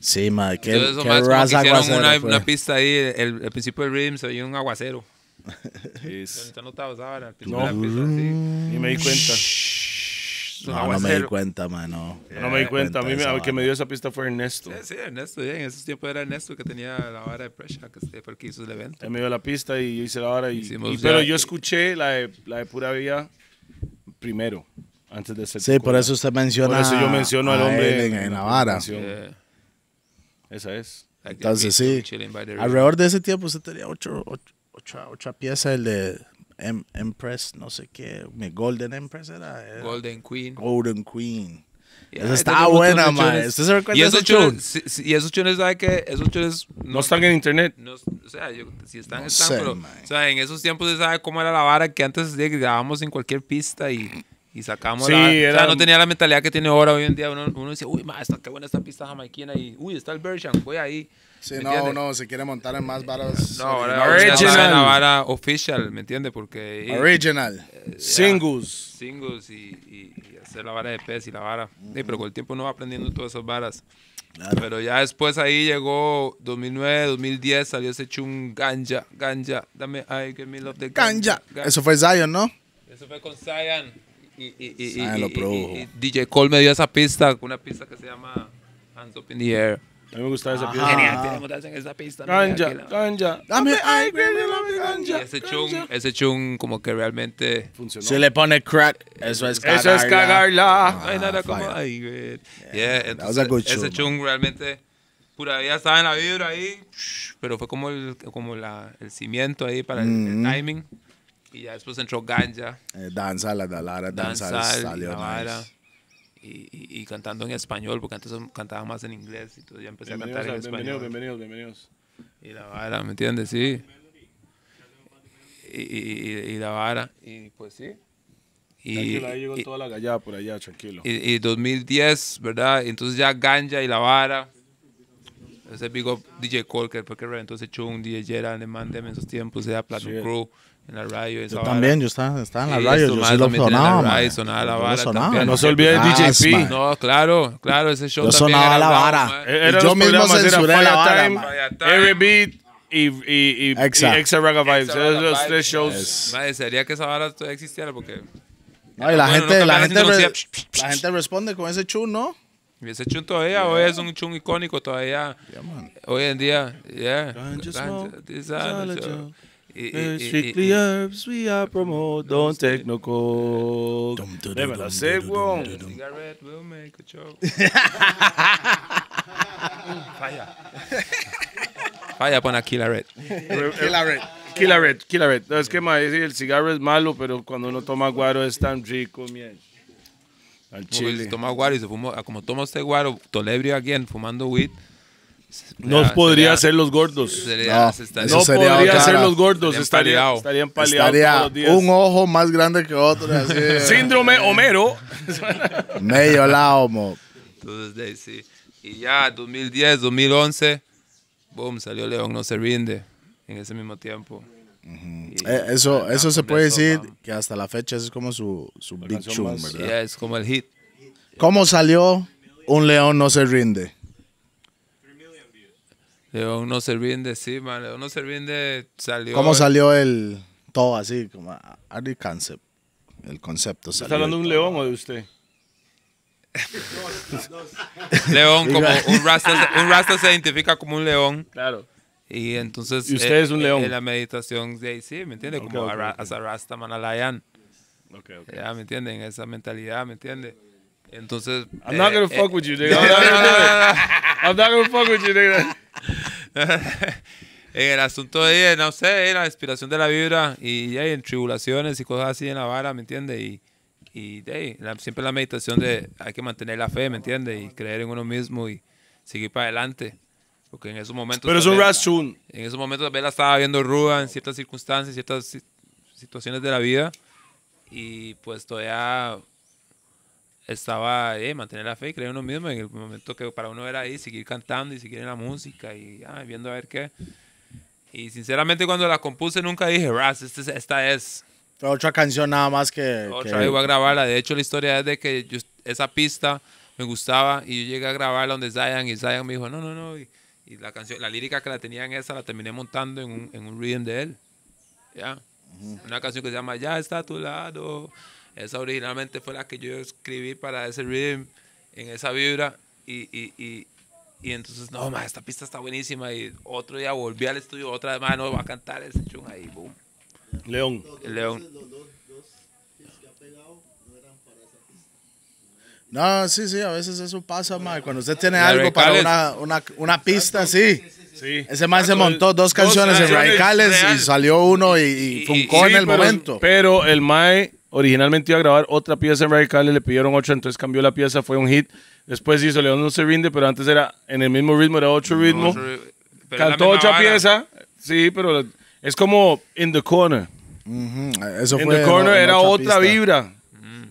Sí, ma, qué, Entonces, esos qué más como que raza hicieron aguacero una, fue. una pista ahí, el, el principio del rhythm se oía un aguacero. Es- ¿Te has notado esa vara? Al No. principio de la pista, sí. Ni me di cuenta. No, no me di cuenta, ma, no. No me di cuenta. A mí me- el que me vara. dio esa pista fue Ernesto. Sí, sí, Ernesto, ya, en esos tiempos era Ernesto que tenía la vara de Pressure, que este fue el que hizo el evento. Él me dio la pista y yo hice la hora. Y, Hicimos y- ya- pero yo escuché la de, la de Pura Vida primero, antes de ser Sí, por eso usted menciona. Por eso yo menciono al hombre en, en la vara. Yeah. Esa es. Entonces, sí. Alrededor de ese tiempo usted tenía ocho, ocho- otra, otra pieza, el de Em- Empress, no sé qué. mi Golden Empress era. era Golden Queen. Golden Queen. Yeah, Esa montón buena, de ma. tunes. ¿Usted se recuerda y de esos sí, y esos tunes, ¿sabe qué? Esos tunes No están en internet. no- o sea, yo, si están, No están, sé, pero, man. o sea, en esos tiempos se sabe cómo era la vara que antes grabábamos en cualquier pista y, y sacábamos Sí, la, o era- sea, no tenía la mentalidad que tiene ahora hoy en día. Uno, uno dice, uy, ma, está, qué buena esta pista jamaiquina y, uy, está el Bersham, voy ahí. Sí, ¿me no, no, se quiere montar en más varas. No, ahora Original. la vara official, ¿me entiendes? Porque eh, Original. Singles. singles y, y- y hacer la vara de pez y la vara. Sí, pero con el tiempo uno va aprendiendo todas esas varas. Claro. Pero ya después ahí llegó 2009, 2010, salió ese chun ganja, ganja, dame, ay, give me love the Ganja. ganja. Eso fue Zion, ¿no? Eso fue con Zion. Y, y, y, y- Zion y- lo produjo. y- y DJ Cole me dio esa pista, una pista que se llama Hands Up in the Air. A mí me gustaba esa pieza. Genial, tenemos que hacer esa pista. Ganja, ganja. Dame ay, Y ganja. ese chun, ese chun como que realmente... Funcionó. Si le pone crack, eso es cagarla. Eso es cagarla. No hay nada como ahí, güey. Yeah, was a good entonces, ese chung realmente, pura vida estaba en la vibra ahí, pero fue como el, como la, el cimiento ahí para el, el Mhm. timing. Y ya después entró Ganja, Eh, danza, la la la danza salió nice. Y, y, y cantando en español, porque antes cantaba más en inglés. Y todo, ya empecé a cantar en Bienvenidos, bienvenidos, español. bienvenidos, bienvenidos. Y la vara, ¿me entiendes? Sí. Y, y, la vara, y pues sí. Y, ahí llegó toda la gallada por allá, tranquilo. y, y 2010, ¿verdad? Entonces ya Ganja y La Vara. Ese big up DJ Cole, que fue que reventó ese chung, DJ Gerald, le mandé en esos tiempos, era Platinum. Crew, en la radio. esa Yo vara. también, yo estaba, estaba en la Sí, radio, yo sí lo sonaba, la radio, sonaba la vara sonaba. también. No se olvide de DJP. man. No, claro, claro, ese show Yo también sonaba era la bravo, vara. Eh, Eran yo mismo era censuré la vara. Every Beat y, y, y, Exa. y Exa Raga Vibes. Exa Esos Raga los Vibes, tres shows. Es- Madre, sería que esa vara todavía existiera porque No, y la Bueno, gente, no la gente, re- la gente responde con ese chun, ¿no? y ese chun todavía hoy es un chun icónico todavía. Hoy en día, yeah. Joke. y- y- Eh, y- Strictly herbs, we are promote, don't take no coke. Dum, dum, Déjame la dum, sé, weón. Cigarette will make a show. Falla. Falla pon aquí la red. Killer Red, Killer Red. No, es que ma, sí, el cigarro es malo, pero cuando uno toma guaro es tan rico, miel. Al Como si chile. toma guaro y se fumó, como toma usted guaro, tolebrio again, fumando weed. No ya, podría sería- ser los gordos. sería- No, No sería podría ser los gordos. Estarían Estaría, estarían Estaría los días. un ojo más grande que otro, así. Síndrome Homero. Medio lado, mo. Entonces, de ahí sí. Y ya, 2010, 2011, boom, salió León No Se Rinde en ese mismo tiempo. Y- Eh, eso, ya, eso se puede eso, decir vamos. que hasta la fecha es como su, su big tune, ¿verdad? Ya, es como el hit. ¿Cómo salió Un León No Se Rinde? León No Se Rinde, sí, man. León No Se Rinde salió. ¿Cómo salió el todo así? Como, el concept. El concepto ¿Está salió. hablando de un león o de usted? León, como un rasta, un rasta se identifica como un león. Claro. Y entonces. ¿Y usted es un león? En la meditación, sí, sí, ¿me entiende? Ok, Como ok, a, ra- ok. as a Rasta Manalayan. Ya, ¿me entienden? Esa mentalidad, ¿me entiende? Entonces. I'm not gonna eh, fuck eh, with you, nigga. I'm not gonna do it. I'm not gonna fuck with you, nigga. en el asunto de, no sé, en la inspiración de la vibra y ya, en tribulaciones y cosas así en la vara, ¿me entiende? Y, y de la- siempre la meditación de hay que mantener la fe, ¿me entiende? Y creer en uno mismo y seguir para adelante. Porque en esos momentos. Pero es un vez- ras tune. En esos momentos vez la estaba viendo ruda en ciertas circunstancias, ciertas si- situaciones de la vida. Y pues todavía estaba, eh, mantener la fe y creer en uno mismo en el momento que para uno era ahí, seguir cantando y seguir en la música y ah, viendo a ver qué. Y sinceramente cuando la compuse nunca dije, Raz, este es- esta es. Otra canción nada más que. Otra que- voy a grabarla. De hecho, la historia es de que yo- esa pista me gustaba y yo llegué a grabarla donde Zion y Zion me dijo, no, no, no. Y, y la canción, la lírica que la tenía en esa la terminé montando en un, en un rhythm de él. Ya. Una canción que se llama Ya está a tu lado. Esa originalmente fue la que yo escribí para ese rhythm, en esa vibra. Y, y, y, y entonces, no, ma, esta pista está buenísima. Y otro día volví al estudio, otra vez, ma, no, va a cantar ese chung ahí, boom. León. León. No, sí, sí, a veces eso pasa, mae. Cuando usted tiene La algo para una, una, una pista, sí. Sí. Ese man se montó dos canciones en radicales real. y salió uno y, y Y- funcó y- en el pero, momento. Pero el Mae originalmente iba a grabar otra pieza en Radicales, le pidieron otra, entonces cambió la pieza, fue un hit. Después hizo León no se rinde, pero antes era en el mismo ritmo, era otro ritmo. Otro- Cantó otra vara. pieza, sí, pero es como In the Corner. Ujú, Eso In fue. the en- Corner en era otra pista. vibra.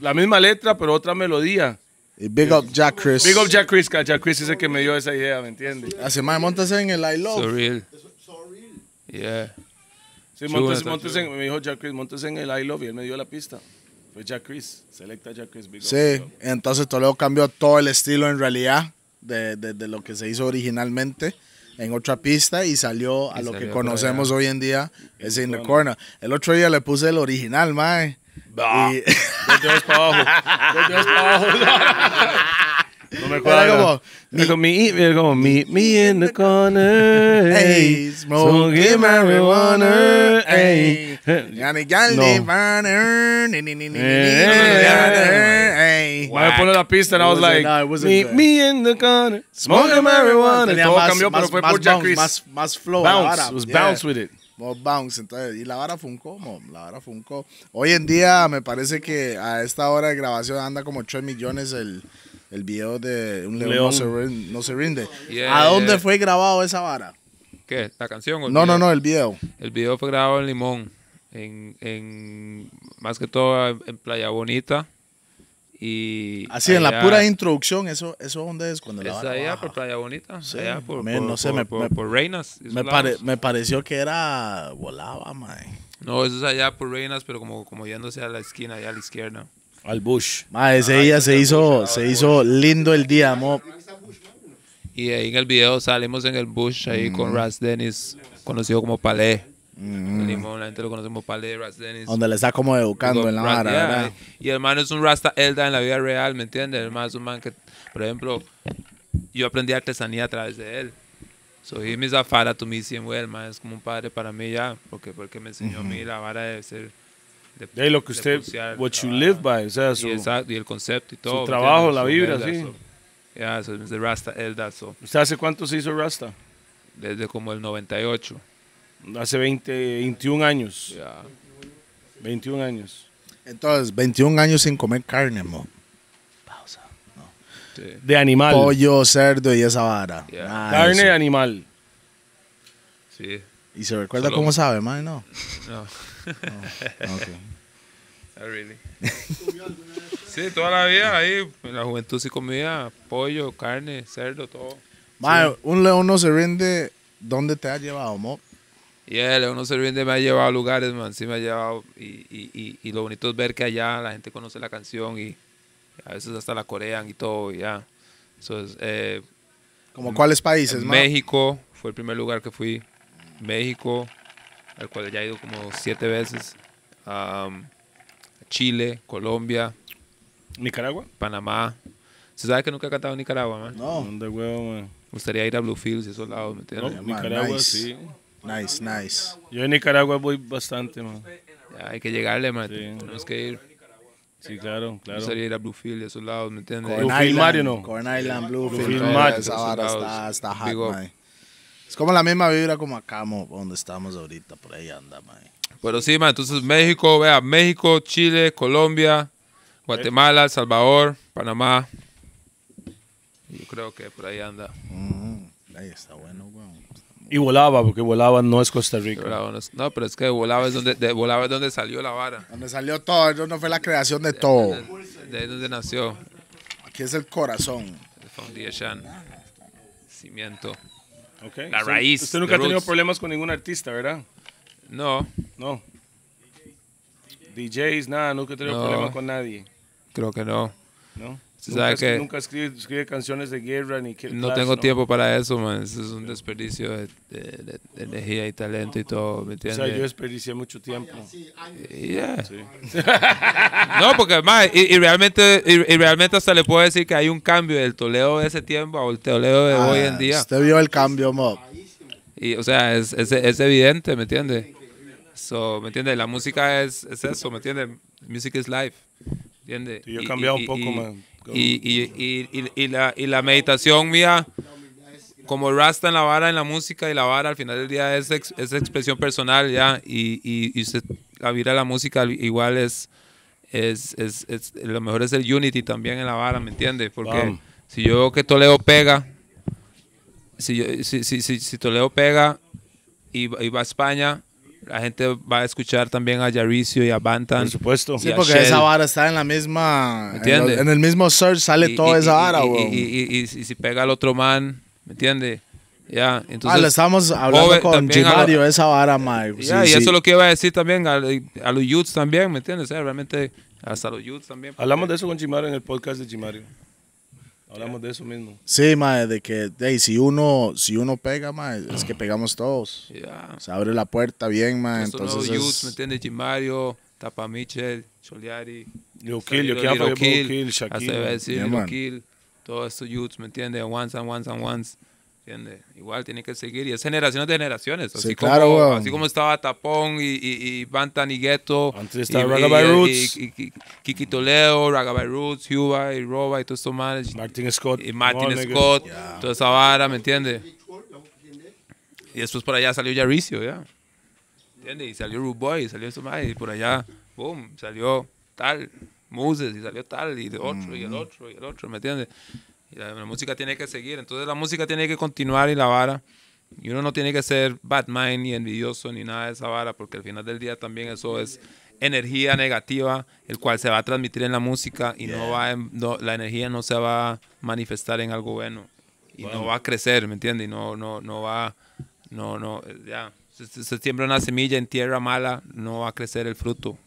La misma letra, pero otra melodía. Y Big Up Jack Chris. Big up Jack Chris, que Jack Chris es el que me dio esa idea, ¿me entiendes? Así, mae, montase en el I Love. Surreal. Yeah. Sí, montes, en, me dijo Jack Chris, montes en el I Love y él me dio la pista. Fue Jack Chris, selecta Jack Chris. Big up, Sí, big up. entonces Toledo cambió todo el estilo en realidad de, de- de lo que se hizo originalmente en otra pista y salió a Y lo que salió conocemos allá. hoy en día, es In the Corner. El otro día le puse el original, mae. Bah. Y- Dos dedos para abajo. Dos dedos para abajo. No me Era cuadra. como, Era como, me, era como, meet me in the corner. Hey, smoking marijuana. Hey, Galdi, No. Banner, hey. Bueno, me pone la pista and I was like, meet me in the corner, smoking marijuana. Todo cambió, pero fue por Jack Chris. Más, más flow. Bounce, was bounce with it. More bounce, entonces, y la vara funcó, la vara funcó. Hoy en día me parece que a esta hora de grabación anda como 3 millones el, el video de Un León, León. No, se rin- no se rinde. Yeah, ¿A dónde yeah. fue grabado esa vara? ¿Qué? ¿La canción? o el No, no, video? no, el video. El video fue grabado en Limón, en, en más que todo en Playa Bonita. Y Así, en la pura introducción, ¿eso, eso dónde es? Cuando la Es vara allá baja? por Playa Bonita, Sí, allá por, man, por- no sé, por- me- por- me- por Reinas. Me, pare- me pareció que era volaba, mae. No, eso es allá por Reinas, pero como, como yéndose a la esquina, allá a la izquierda. Al Bush. Mae, ese día se hizo, se hizo lindo el día, mo. Y ahí en el video salimos en el bush ahí Mm. con Ras Dennis, conocido como Palé. Limón, la gente lo conoce como Palé, Ras Dennis. Donde le está como educando en la Ra- vara, yeah, ¿verdad? Y el man es un Rasta Elda en la vida real, ¿me entiendes? El man es un man que, por ejemplo, yo aprendí artesanía a través de él. So he is a father to me el man es como un padre para mí ya, porque, porque me enseñó a mí la vara de ser... De, De ahí lo que de usted, pulsear what you live by, o sea, su, Y, exacto, y el concepto y todo. ¿me trabajo, la Su vibra, sí. so- Yeah, so es de Rasta Elda, so, ¿Usted hace cuánto se hizo Rasta? desde como el 98. Hace 20, 21 años. Yeah. 21 años. Entonces, 21 años sin comer carne, mo. Sí. De animal. Pollo, cerdo y esa vara. Yeah. Ah, Carne eso. animal. Sí. ¿Y se recuerda Solo- cómo sabe, man? No. No. Ok. Not really. sí, toda la vida ahí, en la juventud sí comía pollo, carne, cerdo, todo. Mae, un león no se rinde. ¿Dónde te ha llevado, mo? Y él, uno se rinde, me ha llevado a lugares, man, sí me ha llevado. Y, y, y, y lo bonito es ver que allá la gente conoce la canción y a veces hasta la corean y todo, y ya. Entonces, eh, ¿Como cuáles países, en? México fue el primer lugar que fui. México, al cual ya he ido como siete veces. Am, Chile, Colombia, ¿Nicaragua? Panamá. ¿Se sabe que nunca he cantado en Nicaragua, man? No. ¿Dónde huevo, man? Me gustaría ir a Bluefields y esos lados, ¿me No, entiendes? man, Nicaragua, nice. sí. Nice, nice. Yo en Nicaragua voy bastante, man. Ya, hay que llegarle, man. Sí. Tenemos que ir. Sí, claro, Me claro. gustaría ir a Bluefield y esos lados, ¿me entiendes? Corn Bluefield Island, Mario, ¿no? Corn Island, Bluefield. Bluefield Mario. Esa vara está, está hot, mae. Es como la misma vibra como acá, mo, donde estamos ahorita. Por ahí anda, mae. Pero sí, man, entonces México, vea, México, Chile, Colombia, Guatemala, El Salvador, Panamá. Yo creo que por ahí anda. Mm, ahí está bueno, weón. Y volaba, porque volaba no es Costa Rica. No, es- no, pero es que volaba es donde, de volaba es donde salió la vara. Donde salió todo, eso no fue la creación de todo. De ahí es donde nació. que es el corazón. The foundation. Cimiento. La Usted- raíz, Usted nunca ha tenido problemas con ningún artista, ¿verdad? No, No. DJs, nada, nunca he tenido No. problemas con nadie. creo que no. ¿No? Nunca, que- nunca escribe, escribe canciones de guerra ni que No clash, tengo tiempo para eso, man. Eso es un desperdicio de, de- de- de energía y talento y todo, ¿me O sea, entiendes? yo desperdicié mucho tiempo. Yeah. Sí. No, porque más, y, y realmente, y, y realmente hasta le puedo decir que hay un cambio del Toledo de ese tiempo al Toledo de hoy en Ah, día. Usted vio el cambio, Mob. Y, o sea, es, es, es evidente, ¿me entiendes? So, ¿me entiendes? La música es, es eso, ¿me entiendes? Music is life, ¿entiendes? Sí, yo he Y- cambiado y- un poco, y- man. Y, y, y, y, la, y la meditación mía, como rasta en la vara, en la música y la vara, al final del día es, ex- es expresión personal, ¿ya? Y, y, la vira de la música igual es, es, es, es- lo mejor es el unity también en la vara, ¿me entiende? Porque Bam. si yo veo que Toledo pega, si, yo- si, si, si, si Toledo pega y, y va a España, la gente va a escuchar también a Yaricio y a Bantan. Por supuesto. Sí, porque Shell. esa vara está en la misma. En, ¿Entiende? lo- en el mismo search sale Y- toda y- esa vara, y- weón. y, y- y- y si pega al otro man, ¿me entiende? Ya, Ah, le entonces. estamos hablando Joven, con a lo- Jimario, esa vara, mae. ya, Sí, y sí. eso es lo que iba a decir también a, a los youths también, ¿me entiendes? O sea, realmente hasta los youths también. Hablamos de eso con Jimario en el podcast de Jimario. Hablamos de eso mismo. Sí, mae, de que hey, si uno si uno pega, mae, es que pegamos todos. Se abre la puerta bien, mae. Entonces youths, ¿me es, entiendes? Jimario, Tapa Michel, Choliari. Yo kill, yo Little quiero Hasta a Shaquille. decir Yeah, todos estos youths, ¿me entiendes? Once and once and once. ¿Entiendes? Igual tiene que seguir. Y es generaciones de generaciones. Así, Sí, como, claro, así como estaba Tapón y, y, y Bantan y Ghetto. Antes estaba Ragabay Roots. Y, Kiki Toledo, Ragabay Roots, Cuba y Roba y todos estos manes. Martin Scott. Y Martin nigga. Scott, toda esa vara, ¿me entiendes? Y después por allá salió Yaricio, ¿ya? ¿Entiendes? Y salió Rude Boy, y salió esto más, y por allá, boom, salió tal, Muses, y salió tal, y de otro, y el otro, y el otro, ¿me entiendes? Y la, la música tiene que seguir, entonces la música tiene que continuar y la vara. Y uno no tiene que ser bad mind ni envidioso ni nada de esa vara, porque al final del día también eso es energía negativa, el cual se va a transmitir en la música y no va no, la energía no se va a manifestar en algo bueno y no va a crecer, ¿me entiendes? Y no, no, no va, no, no, eh, ya. Se, se- se siembra una semilla en tierra mala, no va a crecer el fruto.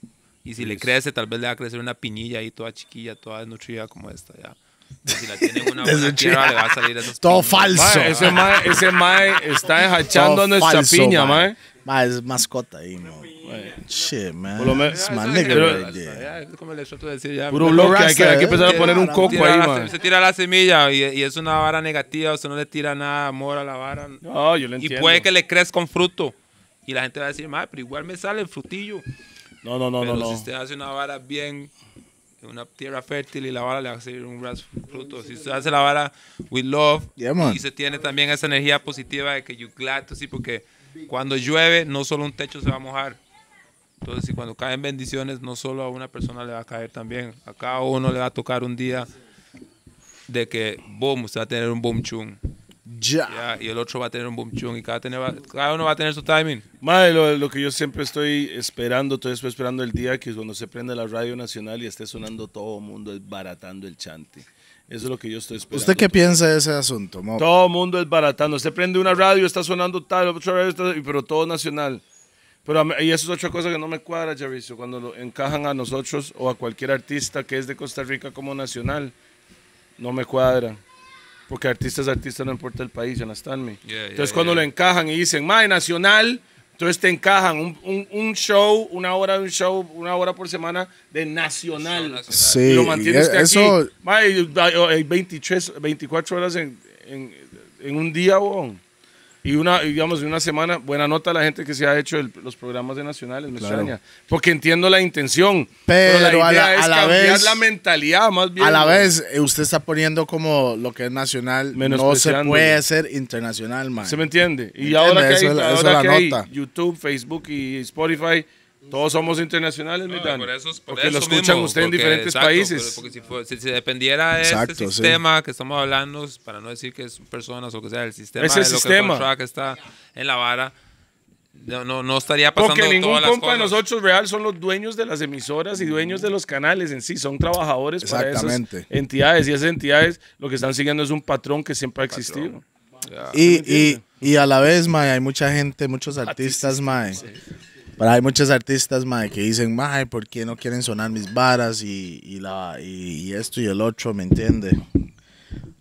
Y si le crece, tal vez le va a crecer una piñilla ahí toda chiquilla, toda desnutrida como esta, ya. Y si la tiene en una buena tierra, le va a salir esas todo piñas. falso. Mae, ese mae, ese mae está enjachando Todo nuestra falso, piña, mae. mae. Mae, es mascota ahí, no. Shit, man. Por lo menos- It's my eso es nigga que- right there. ya, es como les trato de decir ya. Puro bloque, hay que, hay que empezar a poner un coco tira ahí, la- mae. se tira la semilla y, y es una vara negativa, usted no le tira nada amor a la vara. No, yo lo y entiendo. puede que le crezca un fruto. Y la gente va a decir, madre, pero igual me sale el frutillo. No, no, no, pero no, no. si usted hace una vara bien, en una tierra fértil y la vara le va a salir un gran fruto. Si usted hace la vara with love Yeah, y se tiene también esa energía positiva de que you glad to see, porque cuando llueve no solo un techo se va a mojar. Entonces, si cuando caen bendiciones, no solo a una persona le va a caer también. A cada uno le va a tocar un día de que, boom, usted va a tener un boom chung. Ya. Ya, y el otro va a tener un boom chung y cada, tener va- cada uno va a tener su timing. Mae, lo, lo que yo siempre estoy esperando, estoy esperando el día que cuando se prende la radio nacional y esté sonando todo el mundo desbaratando el chante. Eso es lo que yo estoy esperando. ¿Usted qué piensa de ese asunto, Mo? Todo el mundo desbaratando. Usted prende una radio, está sonando tal, otra radio, está- pero todo nacional. Pero y eso es otra cosa que no me cuadra, Javison, cuando lo encajan a nosotros o a cualquier artista que es de Costa Rica como nacional, no me cuadra. Porque artista es artista, no importa el país, ya no están me. Yeah, Entonces yeah, cuando yeah. lo encajan y dicen, mae, nacional, entonces te encajan un, un- un show, una hora de un show, una hora por semana de nacional. Nacional. Sí, Y lo y mantiene usted eso, aquí. Mae, hay hay 23, 24 horas en, en, en un día, weón. Y una, digamos, en una semana, buena nota a la gente que se ha hecho el- los programas de nacionales, me Claro. extraña. Porque entiendo la intención. Pero la a idea la- es a la cambiar vez- la mentalidad, más bien. a la vez, eh, usted está poniendo como lo que es nacional, no se puede hacer internacional, man. ¿Se me entiende? Y ahora que hay, Eso eso que nota. YouTube, Facebook y Spotify, todos somos internacionales, mi No, por eso, por porque lo eso escuchan mismo, usted en diferentes exacto, países. Porque si, fue- si- si dependiera de Exacto, este sí. sistema que estamos hablando, para no decir que es personas o que sea, el sistema Ese de lo sistema. que el contract está en la vara, no, no, no estaría pasando Porque ningún todas las compa de cosas. nosotros real son los dueños de las emisoras y dueños de los canales en sí. Son trabajadores para esas entidades. Y esas entidades lo que están siguiendo es un patrón que siempre ha existido. Ya. Y, y, y a la vez, mae, hay mucha gente, muchos artistas, mae. Pero hay muchos artistas, mae, que dicen, mae, ¿por qué no quieren sonar mis varas y, y, la, y, y esto y el otro, ¿me entiende?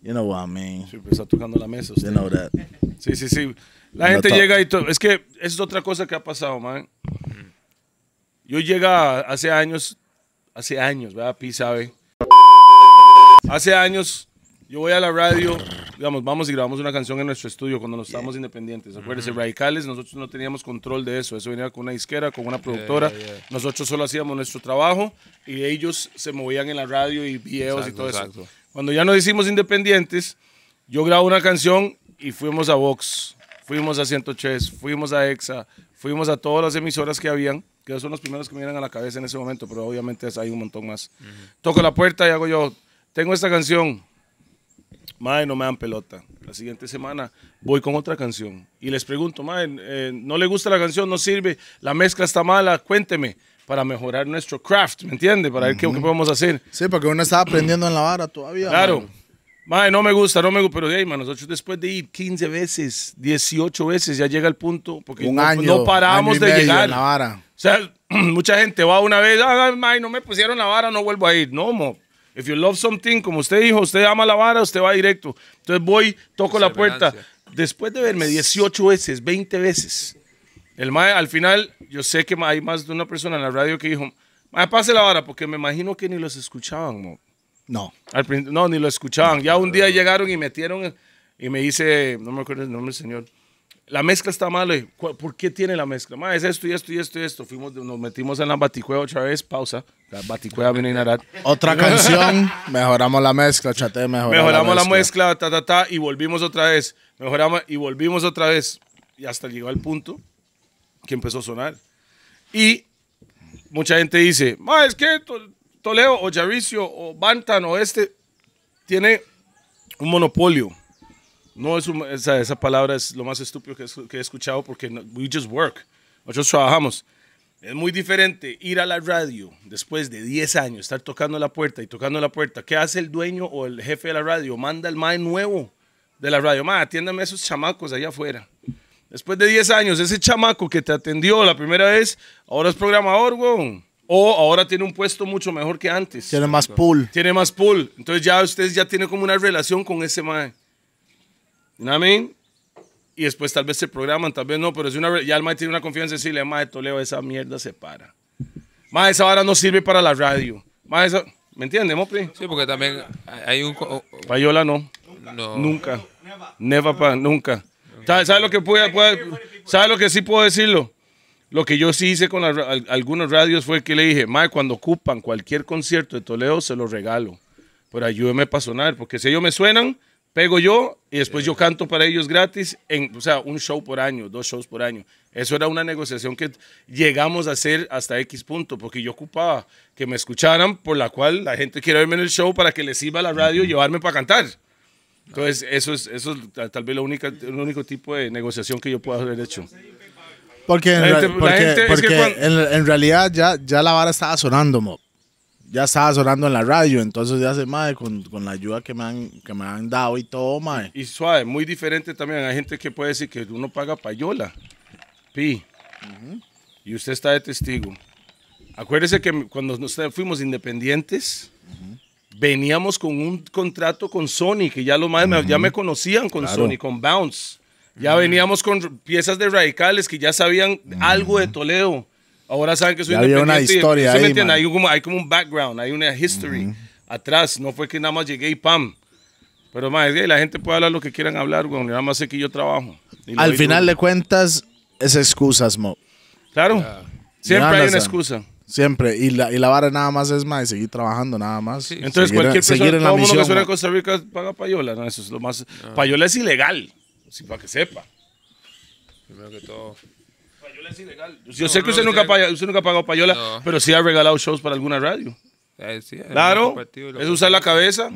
You know what I mean. Sí, pues está tocando la mesa. usted. You know that. Sí, sí, sí. La No gente llega y todo. Es que es otra cosa que ha pasado, man. Yo llega hace años, hace años, ¿verdad? Pi sabe. Hace años, yo voy a la radio, digamos, vamos y grabamos una canción en nuestro estudio cuando nos estábamos independientes. Acuérdense, Radicales, nosotros no teníamos control de eso. Eso venía con una disquera, con una productora. yeah, yeah. Nosotros solo hacíamos nuestro trabajo y ellos se movían en la radio y videos y Exacto, todo eso. exacto. Cuando ya nos hicimos independientes, yo grabo una canción y fuimos a Vox, fuimos a 103, fuimos a EXA, fuimos a todas las emisoras que habían, que son los primeros que me vienen a la cabeza en ese momento, pero obviamente hay un montón más. Toco la puerta y hago yo, tengo esta canción, Madre, no me dan pelota. La siguiente semana voy con otra canción y les pregunto, madre, eh, ¿no le gusta la canción? ¿No sirve? ¿La mezcla está mala? Cuénteme para mejorar nuestro craft, ¿me entiende? Para ver qué, qué podemos hacer. Sí, porque uno estaba aprendiendo en la vara todavía. Claro. mae. Madre, no me gusta, no me gusta, pero ahí, man, nosotros después de ir 15 veces, 18 veces, ya llega el punto, porque Un no, año. no paramos año y de llegar. en la vara. O sea, mucha gente va una vez, ah, ay, no me pusieron la vara, no vuelvo a ir. No, mo. If you love something, como usted dijo, usted ama la vara, usted va directo. Entonces voy, toco la puerta. Después de verme 18 veces, 20 veces, el mae, al final, yo sé que hay más de una persona en la radio que dijo, mae, pase la vara, porque me imagino que ni los escuchaban, mo. No. Al no, ni lo escuchaban. Ya un día llegaron y metieron y me dice, no me acuerdo el nombre del señor, la mezcla está "¿Cu- ¿Por qué tiene la mezcla? Ma, es esto y esto y esto y esto. Fuimos, nos metimos en la baticueva otra vez, pausa. La baticueva viene. Otra canción, mejoramos la mezcla, traté de mejorar Mejoramos la mezcla. mezcla, ta, ta, ta, y volvimos otra vez. Mejoramos y volvimos otra vez. Y hasta llegó al punto que empezó a sonar. Y mucha gente dice, Ma, es que To- Toledo o Jaricio o Bantan o este tiene un monopolio. No es un- esa, esa palabra es lo más estúpido que, que he escuchado porque no- we just work. Nosotros trabajamos. Es muy diferente ir a la radio después de 10 años, estar tocando la puerta y tocando la puerta. ¿Qué hace el dueño o el jefe de la radio? Manda al mae nuevo de la radio. Ma, atiéndame a esos chamacos allá afuera. Después de 10 años, ese chamaco que te atendió la primera vez, ahora es programador, weón. O ahora tiene un puesto mucho mejor que antes. Tiene más pool. Tiene más pull. Entonces ya ustedes ya tienen como una relación con ese mae. You know what I mean? Y después tal vez se programan, tal vez no, pero es una, ya el mae tiene una confianza en decirle, mae, Toledo, esa mierda se para. Mae, esa vara no sirve para la radio. Mae, esa... ¿Me entiendes, Mopri? Sí, porque también hay un... Payola no. No. Nunca. Never pa, nunca. ¿Sabes sabe lo que puede, puede- sabe lo que sí puedo decirlo? Lo que yo sí hice con al- algunos radios fue que le dije, Mae, cuando ocupan cualquier concierto de Toledo, se los regalo. Pero ayúdeme para sonar, porque si ellos me suenan, pego yo y después yo canto para ellos gratis, en, o sea, un show por año, dos shows por año. Eso era una negociación que llegamos a hacer hasta X punto, porque yo ocupaba que me escucharan, por la cual la gente quiere verme en el show para que les sirva a la radio y llevarme para cantar. Entonces, eso es, eso es ta- tal vez la única, el único tipo de negociación que yo puedo haber hecho. Porque, en, La rea- gente- la porque, gente- es porque que cuando- en, en realidad ya, ya la vara estaba sonando, mo. Ya estaba sonando en la radio, entonces ya se madre con, con la ayuda que me han, que me han dado y todo, madre. Y suave, muy diferente también. Hay gente que puede decir que uno paga payola. Pi. Y usted está de testigo. Acuérdese que cuando nos fuimos independientes, veníamos con un contrato con Sony, que ya los más me- ya me conocían con Claro. Sony, con Bounce. Ya veníamos con piezas de radicales que ya sabían algo de Toledo. Ahora saben que soy Ya había una independiente. historia ¿sí me ahí, entiende? man. Hay como, hay como un background, hay una history atrás. No fue que nada más llegué y pam. Pero más, la gente puede hablar lo que quieran hablar, güey. Nada más sé que yo trabajo. Al final duro. de cuentas, es excusas, mo. Claro. Siempre Ya, hay una excusa. Siempre. Y la, y la vara nada más es, madre, seguir trabajando, nada más. Entonces, Seguir- cualquier persona, seguir en la todo mundo que misión, suena a. Costa Rica paga payola. No, eso es lo más. Payola es ilegal. Sí, para que sepa. Primero que todo. Payola es ilegal. Yo sé que no, usted no, nunca, usted- paya- usted nunca ha pagado payola, No. pero sí ha regalado shows para alguna radio. Eh, sí, es Claro. Es usar la cabeza.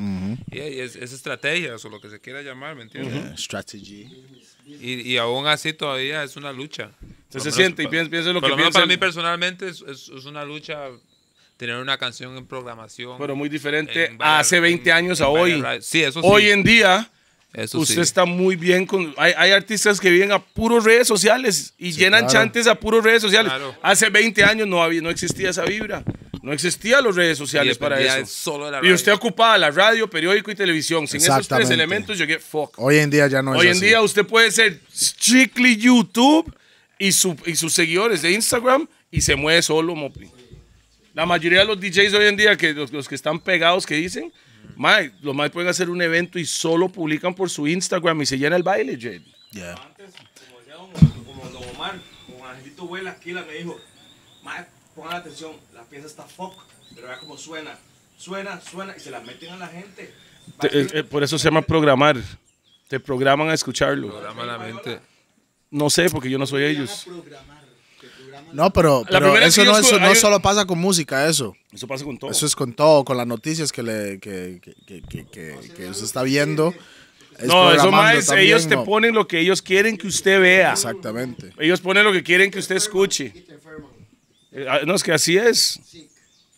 Y es, es estrategia, o lo que se quiera llamar, ¿me entiendes? Eh, Strategy. y, y aún así todavía es una lucha. Se lo siente y piensa, piensa lo que piensa. para mí personalmente es, es- es una lucha tener una canción en programación. pero muy diferente en a hace 20 en- años en a hoy. Sí, eso sí. Hoy en día, Eso usted sí. está muy bien con... Hay, hay artistas que viven a puros redes sociales y llenan claro. chantes a puros redes sociales. Claro. Hace 20 años no, había, no existía esa vibra. No existían las redes sociales Y para eso. solo la y usted radio. ocupaba la radio, periódico y televisión. Sin esos tres elementos, yo get fuck. Hoy en día ya no es Hoy en así. día usted puede ser strictly YouTube y, su- y sus seguidores de Instagram y se mueve solo, Mopi. La mayoría de los DJs hoy en día, que los, los que están pegados, que dicen, mae, los más pueden hacer un evento y solo publican por su Instagram y se llena el baile, Jade. Yeah. Antes, como decía don, como don Omar, como Angelito Vuela, Aquila me dijo, "Mae, pongan atención, la pieza está fuck, pero vea cómo suena, suena, suena, y se la meten a la gente. Te- eh, eh, por eso se llama programar. Te programan a escucharlo. Programa la mente. No sé, porque yo no soy ellos. No, pero, pero eso, no, eso no solo pasa con música, eso. Eso pasa con todo. Eso es con todo, con las noticias que, le, que, que, que, que, usted está viendo. Es no, eso más, también, ellos te ¿no? ponen lo que ellos quieren que usted vea. Exactamente. Ellos ponen lo que quieren que usted escuche. Eh, ah, No, es que así es.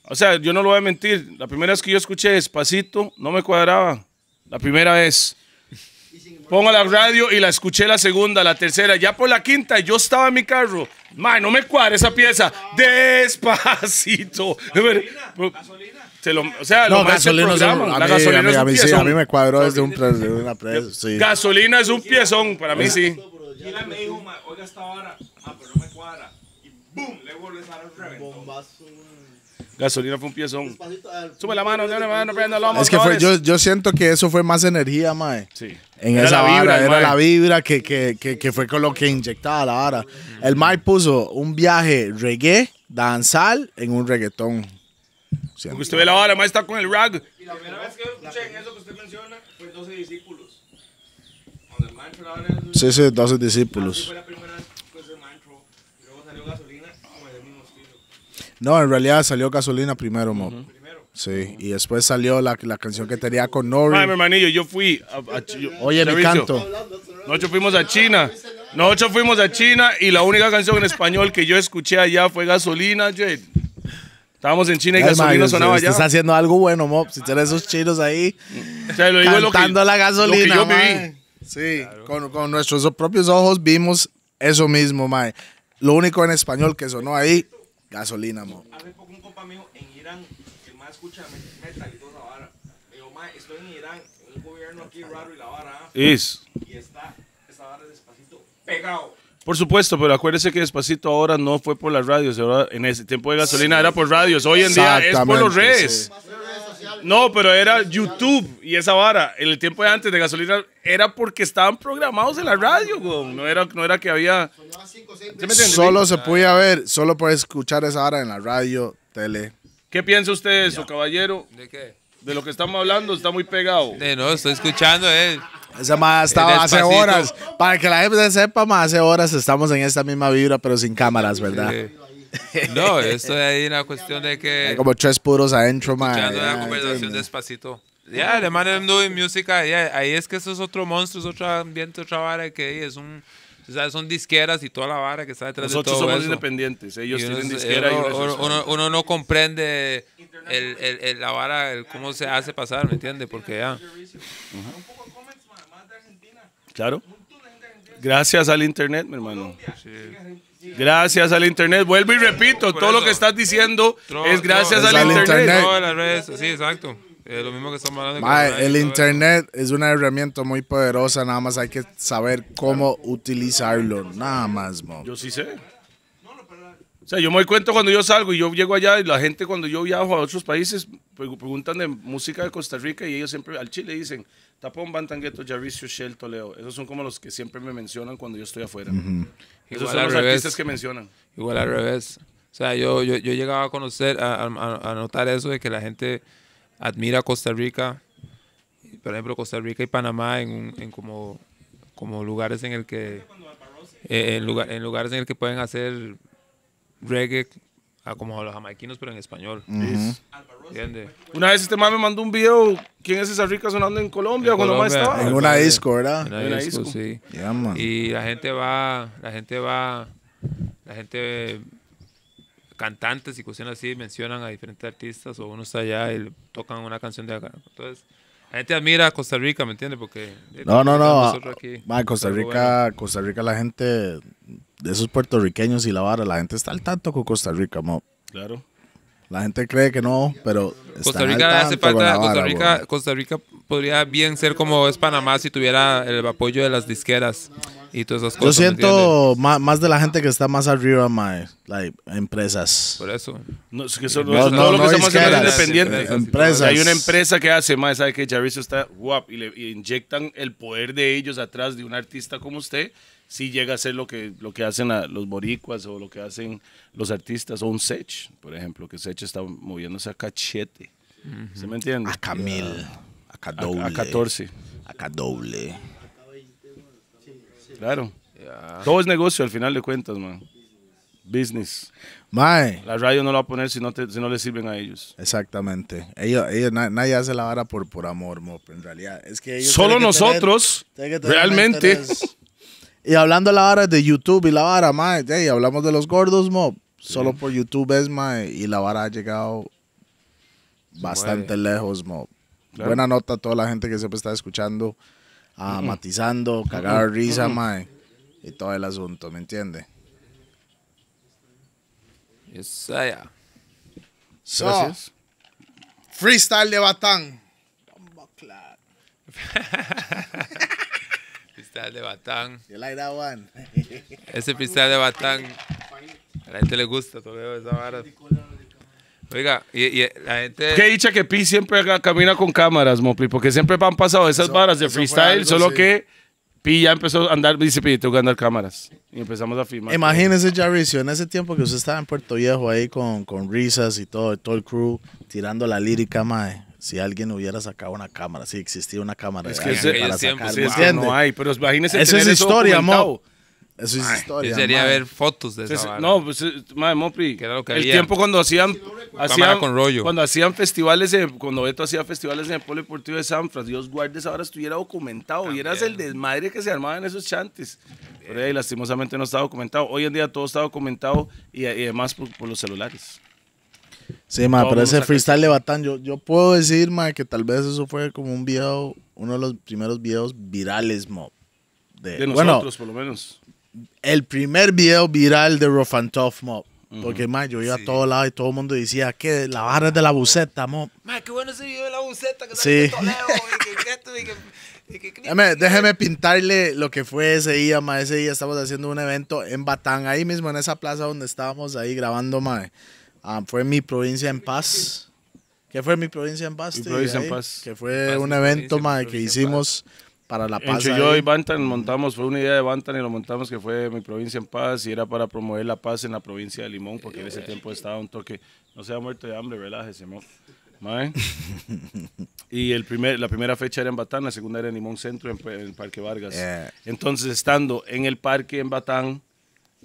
O sea, yo no lo voy a mentir. La primera vez que yo escuché Despacito, no me cuadraba. La primera vez. Pongo la radio y la escuché la segunda, la tercera. Ya por la quinta, yo estaba en mi carro. Man, no me cuadra esa pieza. Despacito. Se lo- o sea, No, lo gasolina, es un- a, La mí, gasolina a, mí, es a un mí sí, a mí me cuadró desde un pre- una pre- sí. Gasolina es un piezón, para mí sí. Gila me dijo, "Mae, oiga esta vara, ah, pero no me cuadra. Y boom, le sale el reventón. Gasolina fue un piezón. Sube la mano, sube la mano, prenda los Es que fue, yo, yo siento que eso fue más energía, mae. Sí. En Era esa la vibra vara, era mae. la vibra que, que, que, que fue con lo que inyectaba la vara. El Mae puso un viaje reggae, danzal, en un reggaetón. Siento. Porque usted ve la vara, más está con el rag. Y la primera vez que yo escuché en eso que usted menciona fue 12 discípulos. Cuando el maestro la vara en Sí, sí, 12 Así discípulos. fue la primera vez pues el maestro. Y luego salió gasolina con el mismo estilo. No, en realidad salió gasolina primero, mo. Primero. Sí, y después salió la, la canción que tenía con Nori. Ay, mi hermanillo, yo fui a, a yo- Oye, mi canto. Nosotros fuimos a China. Nosotros fuimos a China y la única canción en español que yo escuché allá fue Gasolina, Jade. Estábamos en China y Ay, Gasolina usted- sonaba usted allá. está haciendo algo bueno, mo. Si tiene esos chinos ahí O sea, lo digo es lo que- cantando la gasolina, lo que yo viví. Sí, con, con nuestros propios ojos vimos eso mismo, mae. Lo único en español que sonó ahí, gasolina, mo. Hace poco un compa mío en Irán, el más escucha met- metal y toda esa vara. Me dijo, mae, estoy en Irán, un gobierno aquí raro y la vara. ah, Es. Y está esa vara despacito pegado. Por supuesto, pero acuérdese que Despacito ahora no fue por las radios. ahora en ese tiempo de gasolina era por radios. Hoy en día es por los redes. No, pero era YouTube y esa vara. En el tiempo de antes de gasolina era porque estaban programados en la radio, güey. No era, no era que había. ¿Sí? Solo se podía ver, solo puede escuchar esa hora en la radio, tele. ¿Qué piensa usted de eso, caballero? ¿De qué? De lo que estamos hablando, está muy pegado. De no, estoy escuchando, eh. Esa más estaba hace horas. Para que la gente sepa, más hace horas estamos en esta misma vibra, pero sin cámaras, ¿verdad? Eh, No, esto es ahí una cuestión de Hay que como tres puros adentro, man. escuchando ya, la conversación despacito. Ya, the man is doing música, ya, ahí es que eso es otro monstruo, es otro ambiente, otra vara que es un, o sea, son disqueras y toda la vara que está detrás Nosotros de todo somos eso. independientes. Ellos Y uno, tienen disquera y uno, redes uno- uno- uno no comprende el, el- el- la vara, el cómo se hace pasar, ¿me entiendes? Porque ya. Claro. Gracias al internet, mi hermano. Gracias al internet. Vuelvo y repito, Por todo lo que estás diciendo Tro- es gracias al al internet. internet. Todas las redes, sí, exacto. Eh, lo mismo que estamos hablando. el internet es una herramienta muy poderosa, nada más hay que saber cómo utilizarlo, nada más, mo. Yo sí sé. O sea, yo me doy cuenta cuando yo salgo y yo llego allá y la gente cuando yo viajo a otros países pre- preguntan de música de Costa Rica y ellos siempre al Chile dicen Tapón, Bantangueto, Jaricio, Shell, Toledo. Esos son como los que siempre me mencionan cuando yo estoy afuera. Esos Igual son los revés. artistas que mencionan. Igual al revés. O sea, yo, yo, yo llegaba a conocer, a, a- a notar eso de que la gente admira Costa Rica. Por ejemplo, Costa Rica y Panamá en, un- en como, como lugares en el que eh, en, lugar, en lugares en el que pueden hacer reggae a como los jamaiquinos pero en español. ¿Entiendes? Una vez este man me mandó un video, ¿quién es esa rica sonando en Colombia? En cuando más Colombia. estaba. En una disco, ¿verdad? En la En la disco, disco. sí. Yeah, man. Y la gente va, la gente va la gente, cantantes y cuestiones así, mencionan a diferentes artistas o uno está allá y le tocan una canción de acá. Entonces, la gente admira a Costa Rica, ¿me entiendes? Porque... No, no, no. nosotros aquí, Ma, Costa Rica, Costa Rica, la gente de esos puertorriqueños y la vara, la gente está al tanto con Costa Rica, mo. Claro. La gente cree que no, pero Costa Rica hace falta, la Costa vara, Rica, bro. Costa Rica podría bien ser como es Panamá si tuviera el apoyo de las disqueras y todas esas Yo cosas. ¿me entiendes? siento ma- más, de la gente que está más arriba, ma, like, empresas. Por eso. No, es que eso- No, no, todo lo no que estamos haciendo es independiente. Empresas. Hay una empresa que hace más, sabe que Jarvis está guap y le y inyectan el poder de ellos atrás de un artista como usted, si llega a ser lo que, lo que hacen a los boricuas o lo que hacen los artistas, o un Sech, por ejemplo, que Sech está moviéndose a cachete. ¿Se me entiende? Acá mil, acá A, doble. a 14, Acá doble. claro. Todo es negocio al final de cuentas, man. Business. Mae, La radio no lo va a poner si no, te- si no le sirven a ellos. exactamente. Ellos, ellos, na- nadie hace la vara por, por amor, mo, en realidad. Es que ellos Solo nosotros, que tener realmente. Y hablando de la vara de YouTube y la vara, mae, hey, hablamos de los gordos, mo. Solo por YouTube es, mae, y la vara ha llegado bastante lejos, mo. Claro. Buena nota a toda la gente que siempre está escuchando, ah, matizando, cagar risa, mae. Y todo el asunto, ¿me entiende? Yes, yeah. So, Gracias. freestyle de Batán. Freestyle de Batán. You like that one? Ese freestyle de Batán. A la gente le gusta, Toledo, esa vara. Oiga, y, y la gente. Qué dicha que Pi siempre camina con cámaras, Mopli, porque siempre han pasado esas Eso- varas de freestyle, algo, solo sí. que Pi ya empezó a andar, dice Pi, tengo que andar cámaras. Y empezamos a filmar. Imagínese, Jarricio, en ese tiempo que usted estaba en Puerto Viejo ahí con, con risas y todo, todo el crew tirando la lírica, mae. Si alguien hubiera sacado una cámara, si existía una cámara Es que ese- para tiempos, sacar, sí, ¿me Es no hay, pero imagínese Eso tener es historia, mo. Eso es historia. Yo sería ver fotos de esa no, pues, eh, madre, Mopri, Que era lo que el había. tiempo cuando hacían, hacían con rollo. cuando hacían festivales, en- cuando Beto hacía festivales en el Polideportivo de Sanfras, Dios guarde esa hora estuviera documentado, y eras el desmadre que se armaba en esos chantes. Pero ahí lastimosamente no está documentado. Hoy en día todo está documentado y, y además por, por los celulares. Sí, ma, pero ese freestyle de Batán, yo, yo puedo decir, ma, que tal vez eso fue como un video, uno de los primeros videos virales, mo. De, De bueno, nosotros, por lo menos. el primer video viral de Rough and Tough, mo. Porque, ma, yo iba a todo lado y todo el mundo decía que la barra es de la buceta, mo. Mae, qué bueno ese video de la buceta que Sí. Toledo, y que- y que- y que- Déjeme, déjeme pintarle lo que fue ese día, ma. Ese día estamos haciendo un evento en Batán, ahí mismo en esa plaza donde estábamos ahí grabando, ma. Ah, fue mi provincia en paz. ¿Qué fue mi provincia en paz? Mi provincia en Ahí, paz. Que fue Paz, un evento, ma, que en hicimos para la paz. Entre yo y Bantan montamos, fue una idea de Bantan y lo montamos que fue mi provincia en paz y era para promover la paz en la provincia de Limón porque en ese tiempo estaba un toque, no se ha muerto de hambre, relájese, mo. Mae. Y el primer, la primera fecha era en Batán, la segunda era en Limón Centro, en, en el Parque Vargas. Yeah. Entonces, estando en el parque en Batán, En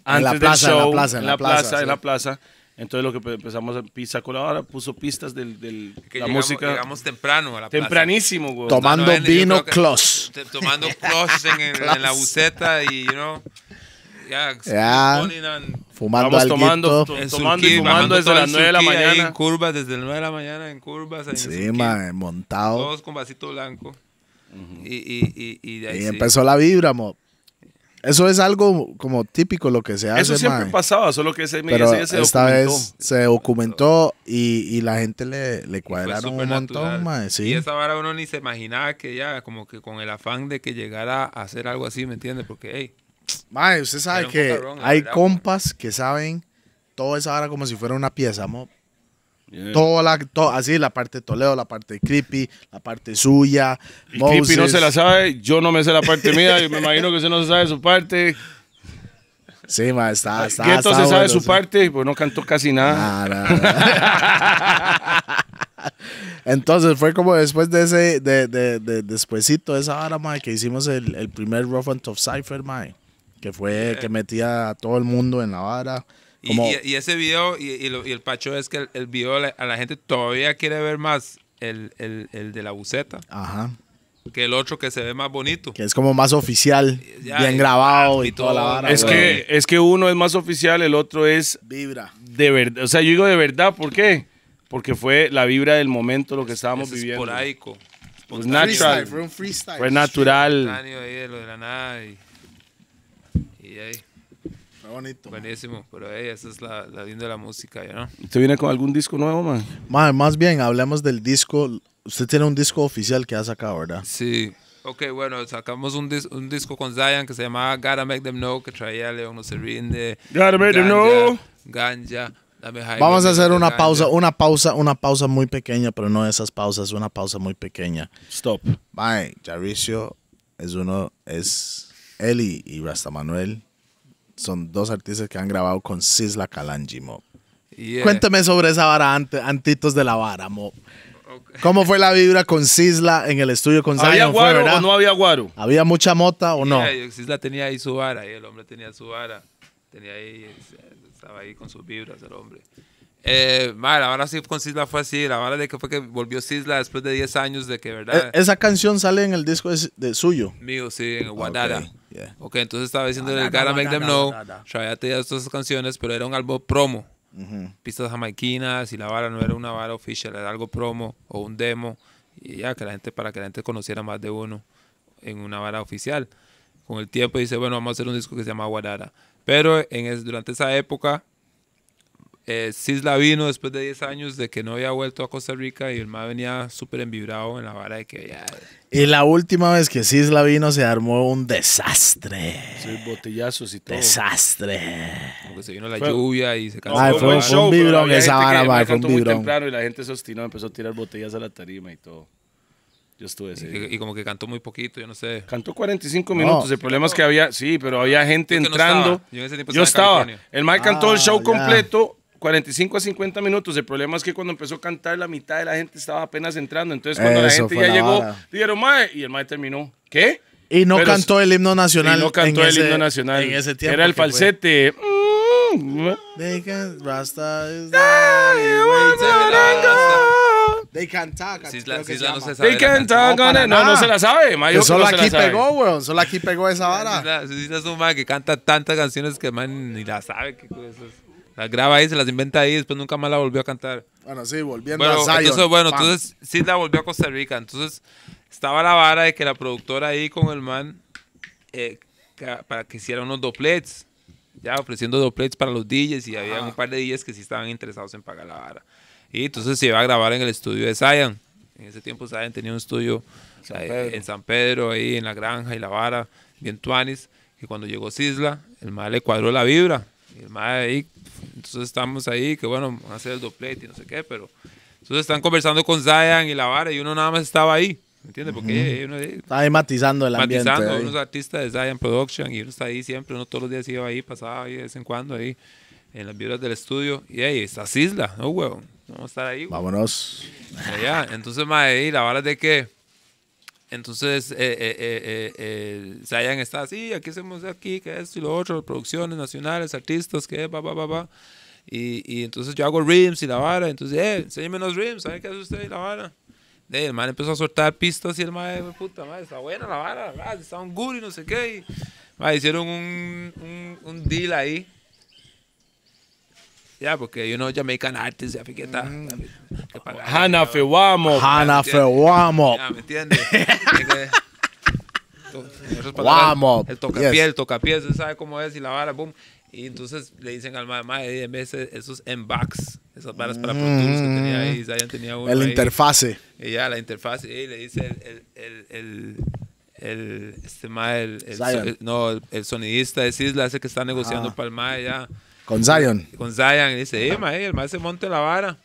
antes la del plaza, en la show, plaza, en la plaza, sí. en la plaza, entonces lo que pe- empezamos a con la hora, puso pistas del, del- que la llegamos, música llegamos temprano a la tempranísimo, güey. Tomando No, no, yo vino close. Tomando close en, en la buceta y, you know, ya, poning on- Fumando Vamos tomando, to- en tomando y surquí, fumando bajando desde las el 9 de la mañana. En curvas, desde las 9 de la mañana en curvas. ahí en Sí, surquí. ma, montado. Todos con vasito blanco. y, y, y, y de ahí Y sí. empezó la vibra, mo. Eso es algo como típico lo que se hace, Eso siempre pasaba, solo que ese, Pero ese día se esta documentó. vez se documentó y, y la gente le, le cuadraron un montón. Y esa vara uno ni se imaginaba que ya, como que con el afán de que llegara a hacer algo así, ¿me entiendes? Porque, hey, Mae, usted sabe que hay verdad, compas que saben toda esa hora como si fuera una pieza, mo. Yeah. Toda la, to- así, la parte de Toledo, la parte de Creepy, la parte suya. Y Creepy no Moses. se la sabe, yo no me sé la parte mía, y me imagino que usted no se sabe su parte. Sí, ma, está, está. Gueto se sabe bueno, su sí. parte, pues no cantó casi nada. Nah, nah, nah. Entonces fue como después de ese, de, de, de, despuesito de esa hora, mae, que hicimos el, el primer Rough and Tough Cypher, mae, que fue que metía a todo el mundo en la vara. Y, Como, y- y ese video, y, y lo- y el pacho es que el, el video, la- a la gente todavía quiere ver más el, el, el de la buceta. ajá. que el otro que se ve más bonito. Que es como más oficial, Ya, bien y- grabado y, y toda la vara. Es que, es que uno es más oficial, el otro es Vibra. de verdad. O sea, yo digo de verdad, ¿por qué? Porque fue la vibra del momento, lo que estábamos Es viviendo. esporádico. Pues Freestyle, natural. fue un freestyle. Fue natural. Ahí de lo de la nada y, y ahí, Bonito. buenísimo. Pero hey, esa es la, la linda de la música, ¿ya no? ¿Usted viene con algún disco nuevo, man? Ma, más bien, hablemos del disco. Usted tiene un disco oficial que ha sacado, ¿verdad? Sí. Ok, bueno, sacamos un, dis- un disco con Zion que se llamaba Gotta Make Them Know, que traía León No Se Rinde. Gotta Make Them Know. Ganja. Vamos a hacer una pausa, una pausa, una pausa muy pequeña, pero no esas pausas, una pausa muy pequeña. Stop. Mae, Jaricio es uno, es él y, y Rasta Manuel. Son dos artistas que han grabado con Sisla Kalanji, mo. Yeah. Cuénteme sobre esa vara ante- antitos de la vara, mo. Ok. ¿Cómo fue la vibra con Sisla en el estudio con ¿Había Zion? Fue, guaro no había guaro? ¿Había mucha mota o no? Yeah, Sisla tenía ahí su vara, y el hombre tenía su vara. Tenía ahí, estaba ahí con sus vibras el hombre. Eh, ma, la vara sí con Sisla fue así, la vara de que fue que volvió Sisla después de 10 años de que, ¿verdad? E- esa canción sale en el disco de, de suyo. Mío, sí, en Guadara. Ok, yeah. Ok, entonces estaba diciendo el Gotta Make Them Know. Guadara. Traía todas estas canciones, pero era un álbum promo. Pistas jamaiquinas y la vara no era una vara oficial, era algo promo o un demo. Y ya, que la gente, para que la gente conociera más de uno en una vara oficial. Con el tiempo dice, bueno, vamos a hacer un disco que se llama Guadara. Pero en es- durante esa época, eh, Sisla vino después de 10 años de que no había vuelto a Costa Rica y el más venía súper envibrado en la vara de que ya Y la última vez que Sisla vino se armó un desastre. Sí, botellazos y todo. Desastre. como que se vino la Fue- lluvia y se No, cansó. Ay, fue fue- un vibrón esa vara, mae fue un muy vibrón. temprano y la gente se obstinó, empezó a tirar botellas a la tarima y todo. Yo estuve Y, ese día. y como que cantó muy poquito, yo no sé. Cantó 45 minutos. El problema es que había, sí, pero había gente no entrando. estaba. Yo en ese tiempo Yo estaba en. El Mike cantó el Ah, show completo, 45 a 50 minutos. El problema es que cuando empezó a cantar, la mitad de la gente estaba apenas entrando. Entonces, cuando la Eso gente fue ya la llegó, vara. dijeron, Mae, y el Mae terminó. ¿Qué? Y no Pero- cantó el himno nacional. y no cantó en el ese- himno nacional. En ese tiempo. Era el falsete. Mm, They can, Rasta is. They can talk. No se sabe. They la can canción. talk on para it. No, no se la sabe. Que solo no se la aquí pegó, weón. Solo aquí pegó esa vara. Sisla es un man que canta tantas canciones que el man ni la sabe. qué cosas. Las graba ahí, se las inventa ahí, después nunca más la volvió a cantar. Bueno, sí, volviendo Bueno, a Zion. entonces, bueno, entonces Sisla volvió a Costa Rica. Entonces estaba la vara de que la productora ahí con el man eh, para que hiciera unos doplets. Ya ofreciendo doplets para los DJs y había un par de DJs que sí estaban interesados en pagar la vara. Y entonces se iba a grabar en el estudio de Zion. En ese tiempo Zion tenía un estudio San eh, Pedro. en San Pedro, ahí en la granja y la vara, bien tuanis. Que cuando llegó Sisla, el mal le cuadró la vibra. Y el mal ahí, entonces estamos ahí, que bueno, van a hacer el doplet y no sé qué, pero... Entonces están conversando con Zion y la vara y uno nada más estaba ahí. ¿Me entiendes? Porque uno ahí Está ahí matizando el ambiente. matizando, unos artistas de Zion Production y uno está ahí siempre, uno todos los días iba ahí, pasaba ahí de vez en cuando ahí en las vibras del estudio y ahí está Sisla, no huevón, vamos a estar ahí. huevón. Vámonos. Allá. Entonces, ahí la vara es de que entonces eh, eh, eh, eh, eh, está así, aquí hacemos aquí, que esto y lo otro, producciones nacionales, artistas, que va, va, va, va. Y, y entonces yo hago rims y la vara, entonces, eh, enséñame los rims, ¿sabe qué hace usted y la vara? De, el man empezó a soltar pistas y el man, "Hue puta, man, está buena la vara, ah, está un y no sé qué. Y, man, hicieron un, un, un deal ahí. Ya, porque, you know, Jamaican artists, ya fiqueta. que pagar. Hana Fewamo. Hana entiende? Fewamo. Ya, ¿me entiendes? Guamo. El tocapiel, Yes. el tocapiel, usted sabe cómo es y la vara, boom. Y entonces le dicen al mae, mae, en vez esos M-Backs, esas varas para Pro Tools que tenía ahí, Zion tenía uno El ahí. interfase. Y ya, la interfaz, y le dice el, el, el, el, el- este mae, el, el- Zion. el- no, el, el sonidista de Sisla, ese que está negociando Ah. para el mae ya Con Zion. con Zion y dice, eh, mae, el mae se monte la vara.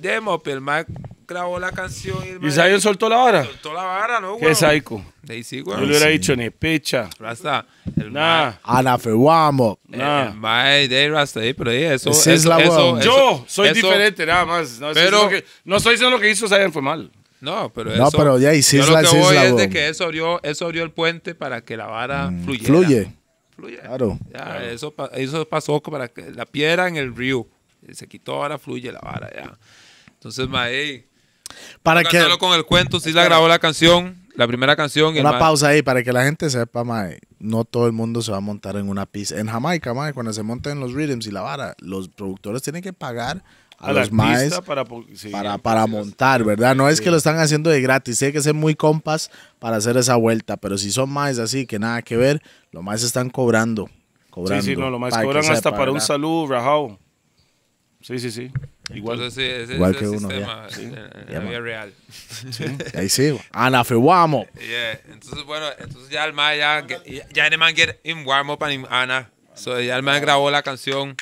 Demo, pero el mae grabó la canción y el ¿Y mae Zion soltó la vara? soltó la vara, ¿no, Qué güey? psycho. De ahí sí, Yo güey. le hubiera sí. dicho ni pecha. Rasta, el Nah. Hana Fewamo. mae, nah. el mae de Rasta, ahí, pero ahí, eso, es la eso, huevón. eso- Yo soy eso- diferente, nada más. No, Pero- diciendo que- no estoy diciendo lo que hizo Zion fue mal. No, pero No, eso. pero ya, y yo Sisla lo es que voy es de que eso abrió, eso abrió el puente para que la vara fluyera. Fluye. Fluye. Claro. Ya, Eso, pa- eso pasó para que la piedra en el río. Se quitó, ahora fluye la vara ya. Entonces, mae, Para que, con el cuento, sí la grabó la canción, la primera canción. y una mae- pausa ahí, para que la gente sepa, mae, no todo el mundo se va a montar en una pista. En Jamaica, mae, cuando se montan los rhythms y la vara, los productores tienen que pagar a, Al los maes para, sí, para, para montar, ¿verdad? No es que lo están haciendo de gratis, tiene que ser muy compas para hacer esa vuelta, pero si son más así que nada que ver, los más están cobrando. cobrando Sí, sí, no, lo más para que cobran hasta sepa, para un ¿verdad? saludo, rajado. Sí, sí, sí. Igual. Entonces, sí, ese Igual es que el uno, sistema ya. en, en Ya, la man. vida real. Ahí sí, Ana Feguamo. Yeah. Entonces, bueno, entonces ya el mae ya, ya, ya el man get in warm up and Ana. So ya el man grabó la canción.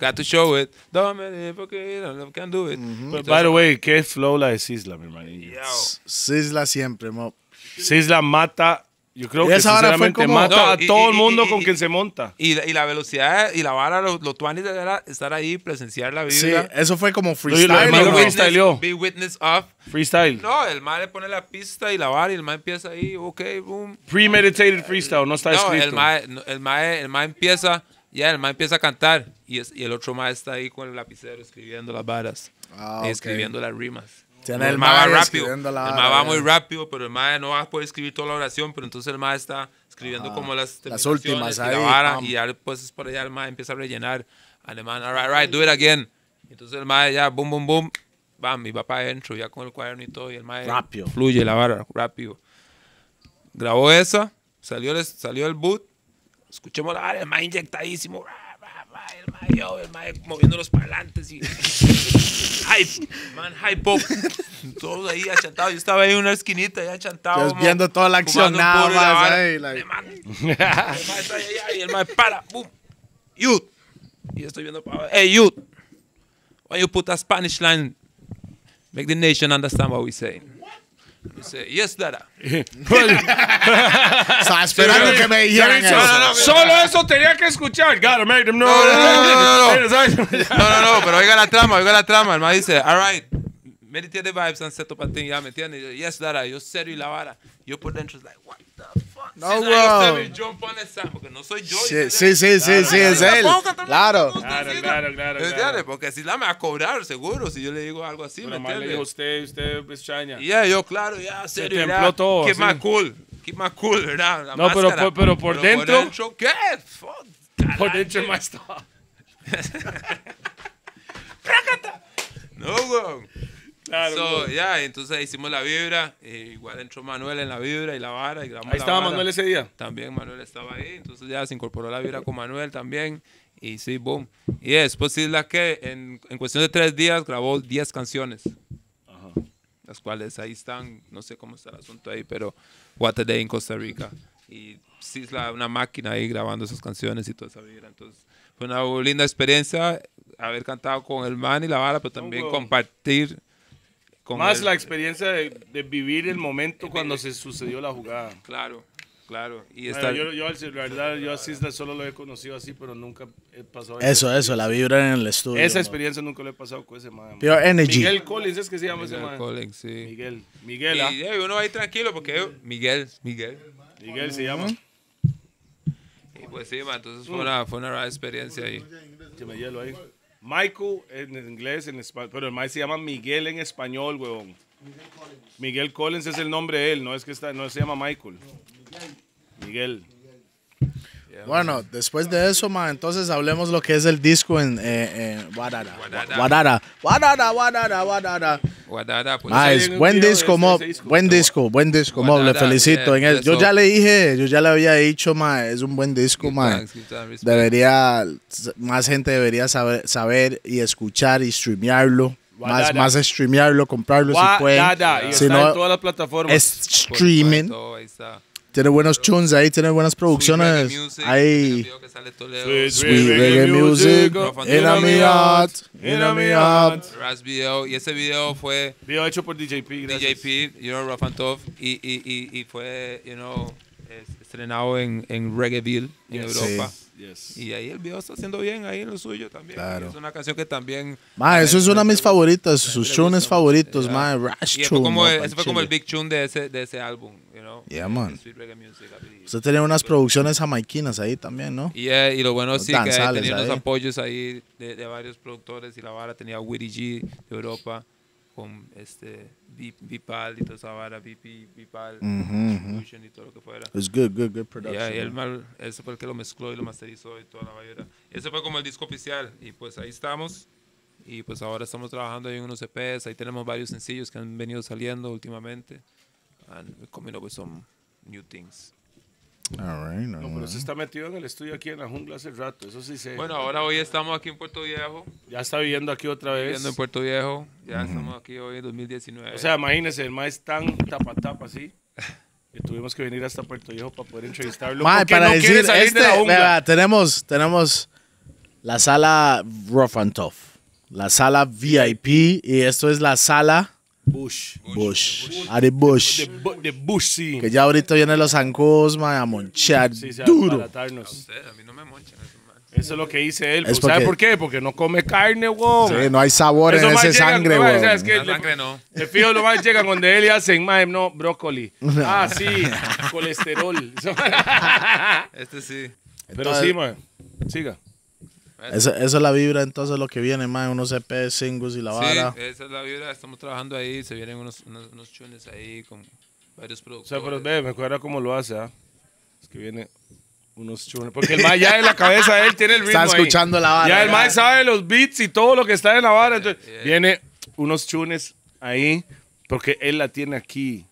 Got to show it. Dame, porque no can do it. But, by the way, qué flow la de Sisla, mi hermanillo. Sisla siempre, mo. Sisla mata, yo creo Y que esa sinceramente como- mata No, a y- todo y- el mundo y- con y- quien se monta. Y, la- y la velocidad y la vara, lo, lo tuanis era estar ahí, presenciar la Sí, vibra. eso fue como freestyle. ¿no? witness, be witness of. Freestyle. No, el mae le pone la pista y la vara y el mae empieza ahí, ok, boom. Premeditated freestyle, no está No, escrito. el no, el mae, el empieza, ya, el mae empieza a cantar y, es- y el otro mae está ahí con el lapicero escribiendo las varas, Ah, y ok. escribiendo las rimas. Tiene el el mae va rápido, la el mae va muy rápido, pero el mae no va a poder escribir toda la oración, pero entonces el mae está escribiendo Ah, como las las últimas y ahí, la vara, y ya después es por allá el mae empieza a rellenar, alemán, all right, all right, do it again. Entonces el mae ya, boom, boom, boom, bam, y va para adentro ya con el cuaderno y todo, y el Rápido. fluye la vara, rápido. Grabó esa, salió el, salió el boot, escuchemos la vara, el mae inyectadísimo, el mae, yo, el mae moviendo los parlantes y hype, man, hype up. Todos ahí achantados, yo estaba ahí en una esquinita, ahí achantado. Mo- viendo toda la acción, nada más ahí, like- El mae está ahí, y el mae para, boom, youth. Y yo estoy viendo para abajo, hey, youth, why you put a Spanish line Make the nation understand what we say. Say, yes, dada. Estaba esperando que me dijeran eso. no, no, no, Solo eso tenía que escuchar. Gotta make them know. No, no, no, no, no. No, no, no, pero oiga la trama, oiga la trama. El man dice, all right, meditate the vibes and set up a thing, ya, ¿me entiendes? Yes, dada, yo serio y la vara. Yo por dentro es like, what the? No, Sí, bro. porque no soy yo. Sí, y- sí, sí, sí, sí, es él. Claro. Claro, claro, claro. Porque si la me va a cobrar, seguro, si yo le digo algo así, ¿me Pero más le dijo usted, usted extraña. Y ya, yo, claro, ya, serio, templó ya. todo, Keep así. my cool, keep my cool, ¿verdad? La No, pero pero por dentro- ¿qué? Fuck, Por dentro más estaba. No, weón. Claro, So, ya, entonces hicimos la vibra. eh, igual entró Manuel en la vibra y la vara. Y grabamos Ahí la estaba vara. Manuel ese día. También Manuel estaba ahí. Entonces ya se incorporó la vibra con Manuel también. Y sí, boom. Y después sí la que en, en cuestión de tres días grabó 10 canciones. Las cuales ahí están, no sé cómo está el asunto ahí, pero What a Day en Costa Rica. Y sí es la- una máquina ahí grabando esas canciones y toda esa vibra. Entonces fue una linda experiencia haber cantado con el man y la vara, pero también wow. compartir con Más la experiencia de, de vivir el momento cuando se sucedió la jugada. Claro, claro. Y Bueno, estar, yo, yo, la verdad, yo a Cisla solo lo he conocido así, pero nunca he pasado Eso, eso, la vibra en el estudio. Esa experiencia nunca lo he pasado con ese man. Pure energy. Miguel Collins es que se llama ese Miguel man. Collins, sí. Miguel. Miguel, ¿ah? Y eh, uno ahí tranquilo porque Miguel, Miguel. Miguel se llama. Y pues sí, man, entonces fue una, fue una rara experiencia ahí. Que me hielo ahí. Michael en inglés, en español, pero el man se llama Miguel en español, huevón. Miguel Collins es el nombre de él, no es que está, no se llama Michael. Miguel. Bueno, después de eso, ma, entonces hablemos lo que es el disco en eh, eh, Guadara. Guadara. Guadara. Guadara, Guadara, Guadara. Guadara, pues. Ah, es buen disco, disco. Buen disco, buen disco, Mob. Le Guadara, felicito. yeah, en él. Yo ya le dije, yo ya le había dicho, ma, es un buen disco, ma. Debería, más gente debería saber, saber y escuchar y streamearlo. Más, Guadara. más streamearlo, comprarlo si pueden. Y Si está no, en todas las plataformas. es streaming. Todo, ahí está. Tiene buenos tunes ahí, tiene buenas producciones. Sweet Reggae Music, Ahí. Sweet Sweet Reggae reggae music, music, in a mi heart, in a mi heart. Ras video. Y ese video fue Video hecho por DJP, gracias. DJP, you know, Rough and Tough. Y, y, y, y fue, you know, es- estrenado en, en Reggaeville, en Yes. Europa. Yes. Y ahí el video está haciendo bien, ahí en lo suyo también. Claro. Es una canción que también... Ma, eso es una de mis favoritas, sus tunes favoritos, Yeah. ma, Rash tune, ese fue como el big tune de ese, de ese álbum, know. Yeah, man. de Sweet Reggae Music, I believe. Usted tiene unas producciones jamaiquinas ahí también, ¿no? Y, eh, y lo bueno Los sí que ahí tenía unos ahí. apoyos ahí de, de varios productores y la vara tenía Willy G de Europa, con este Vi- Vipal y toda esa vara, Vipal, Distribution y todo lo que fuera. It's good, good, good Y production. ahí el mal, ese fue el que lo mezcló y lo masterizó y toda la vaina. Ese fue como el disco oficial y pues ahí estamos. Y pues ahora estamos trabajando ahí en unos EPs, ahí tenemos varios sencillos que han venido saliendo últimamente. And we're coming up with some new things. All right, all No, pero right. se está metido en el estudio aquí en la jungla hace rato, eso sí sé. Bueno, ahora hoy estamos aquí en Puerto Viejo, ya está viviendo aquí otra vez. viviendo en Puerto Viejo. Ya estamos aquí hoy en 2019. O sea, imagínese, el maestro tan tapa tapa así. Que tuvimos que venir hasta Puerto Viejo para poder entrevistarlo. Porque para no decir, salir este, de la jungla. vea, tenemos, tenemos la sala Rough and Tough, la sala VIP y esto es la sala Bush. Bush, Ari Bush. De, bu- de Bush, sí. Que ya ahorita vienen los zancos, mae, a monchar Sí, sí, a duro. baratarnos. Ustedes, a mí no me monchan eso, man. Eso es lo que dice él. Es ¿Sabe porque- por qué? Porque no come carne, wow. Sí, no hay sabor en más ese llegan- sangre, no, güey. o sea, es que La le- sangre no. De fijo, lo más llegan donde él y hacen, mae, no, brócoli. Ah, sí, colesterol. Este sí. Pero Entonces- sí, mae. Siga. Esa, esa es la vibra entonces lo que viene, mae, unos EP, singles y la Sí, vara. esa es la vibra. Estamos trabajando ahí. Se vienen unos, unos, unos tunes ahí con varios O productores. sea, pero ve, me acuerda cómo lo hace, ¿ah? Es que viene unos chunes. Porque el ya en la cabeza de él tiene el ritmo Está ahí. escuchando la vara. Ya el mae sabe los beats y todo lo que está en la vara. Entonces, Yeah. viene unos chunes ahí porque él la tiene aquí.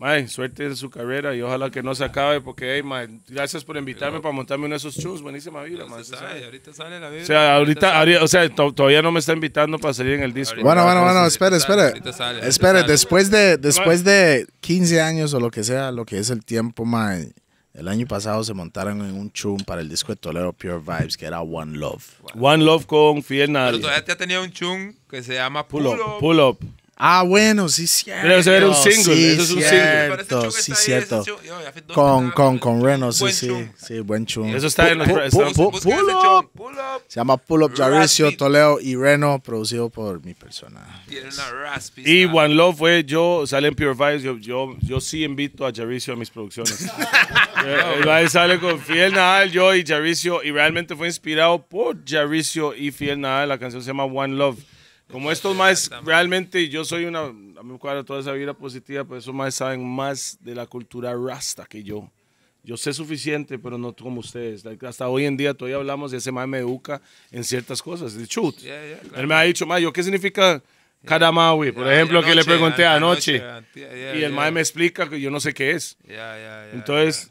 Mae, suerte en su carrera y ojalá que no se acabe porque, hey, mae, gracias por invitarme para montarme uno de esos chunes. Buenísima vida, mae. Usted se sabe, sabe. ahorita sale la vibra. O sea, ahorita, o sea, to- todavía no me está invitando para salir en el disco. Ahorita- Bueno, bueno, bueno, ahorita sale, espere. después de, después de 15 años o lo que sea, lo que es el tiempo, mae, el año pasado se montaron en un chum para el disco de Toledo Pure Vibes, que era One Love. One Love con Pero Nadie. todavía te ha tenido un chung que se llama Pull Up. pull up. Ah, bueno, sí, cierto. Pero ese era un single, Sí, eso es un single. Cierto, chung sí, cierto. chung- yo, ya hace dos Con, con, con Reno, sí, sí. Sí, buen chum. Eso está en los... Pull chung, Pull Up. Se llama Pull Up Jaricio. Toledo y Reno, producido por mi persona. Tiene una raspy Y. One Love fue yo, sale en Pure Vibes, yo, yo, yo sí invito a Jaricio a mis producciones. Eh, El baile sale con Fiel Nadal, yo y Jaricio, y realmente fue inspirado por Jaricio y Fiel Nadal, la canción se llama One Love. Como estos más, realmente yo soy una, a mí me cuadra toda esa vida positiva, pero esos más saben más de la cultura rasta que yo. Yo sé suficiente, pero no como ustedes. Hasta hoy en día todavía hablamos de ese más me educa en ciertas cosas. The truth. Yeah, yeah, claro. Él me ha dicho, ma, ¿yo qué significa Kadamawi? Por Ya, ejemplo, que le anoche, pregunté an- anoche. antier, yeah, Y el yeah. mae me explica que yo no sé qué es. Entonces,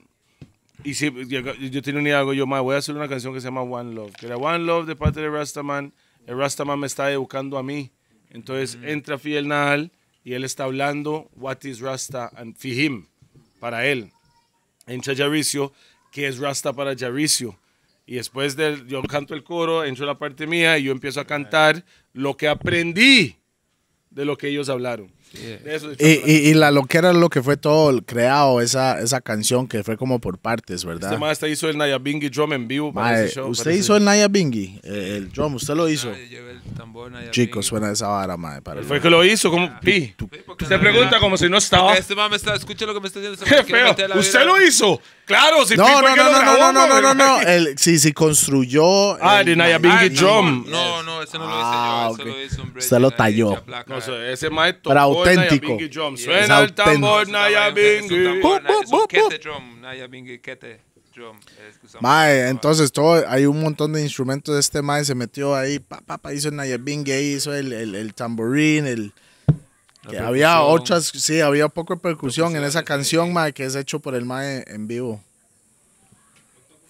y si yo, yo tenía un algo, yo, mae, voy a hacer una canción que se llama One Love. Que era One Love de parte de Rastaman. El Rastaman me está educando a mí. Entonces entra Fidel Nahal y él está hablando What is Rasta and Fihim para él. Entra Jaricio, que es Rasta para Jaricio. Y después de yo canto el coro, entro la parte mía y yo empiezo a cantar lo que aprendí de lo que ellos hablaron. Eso se Y, y, y la loquera es lo que fue todo el creado, esa, esa canción que fue como por partes, ¿verdad? Este maestro hizo el Nayabingi Drum en vivo para Mae, ese show. usted hizo el Naya Bingi, eh, el drum, usted lo hizo. El Naya Chicos, suena esa vara, mae. Para Fue que lo hizo, como pi. La pregunta como si no estaba. Porque Este mame está, escucha lo que me está diciendo. Qué feo. Usted lo hizo. Claro, si No, pi no, no, no, no, grabó, no, no, no, no, no. güey. El, sí, sí, construyó. Ah, el de Naya Bingi Drum. No, no, ese no lo hice Ah, yo. ok. Eso lo hizo un Usted lo talló. No, sé, ese maestro el auténtico. Suena Es el tambor. Pum, pum, Es un kete drum. Naya Bingi kete Mae, entonces todo, hay un montón de instrumentos de este mae, se metió ahí, pa, pa, pa, hizo el Naya Bingi, ahí hizo el, el, el tamborín, el... Que había otras, sí, había poco de percusión en esa canción, mae, que es hecho por el mae en vivo.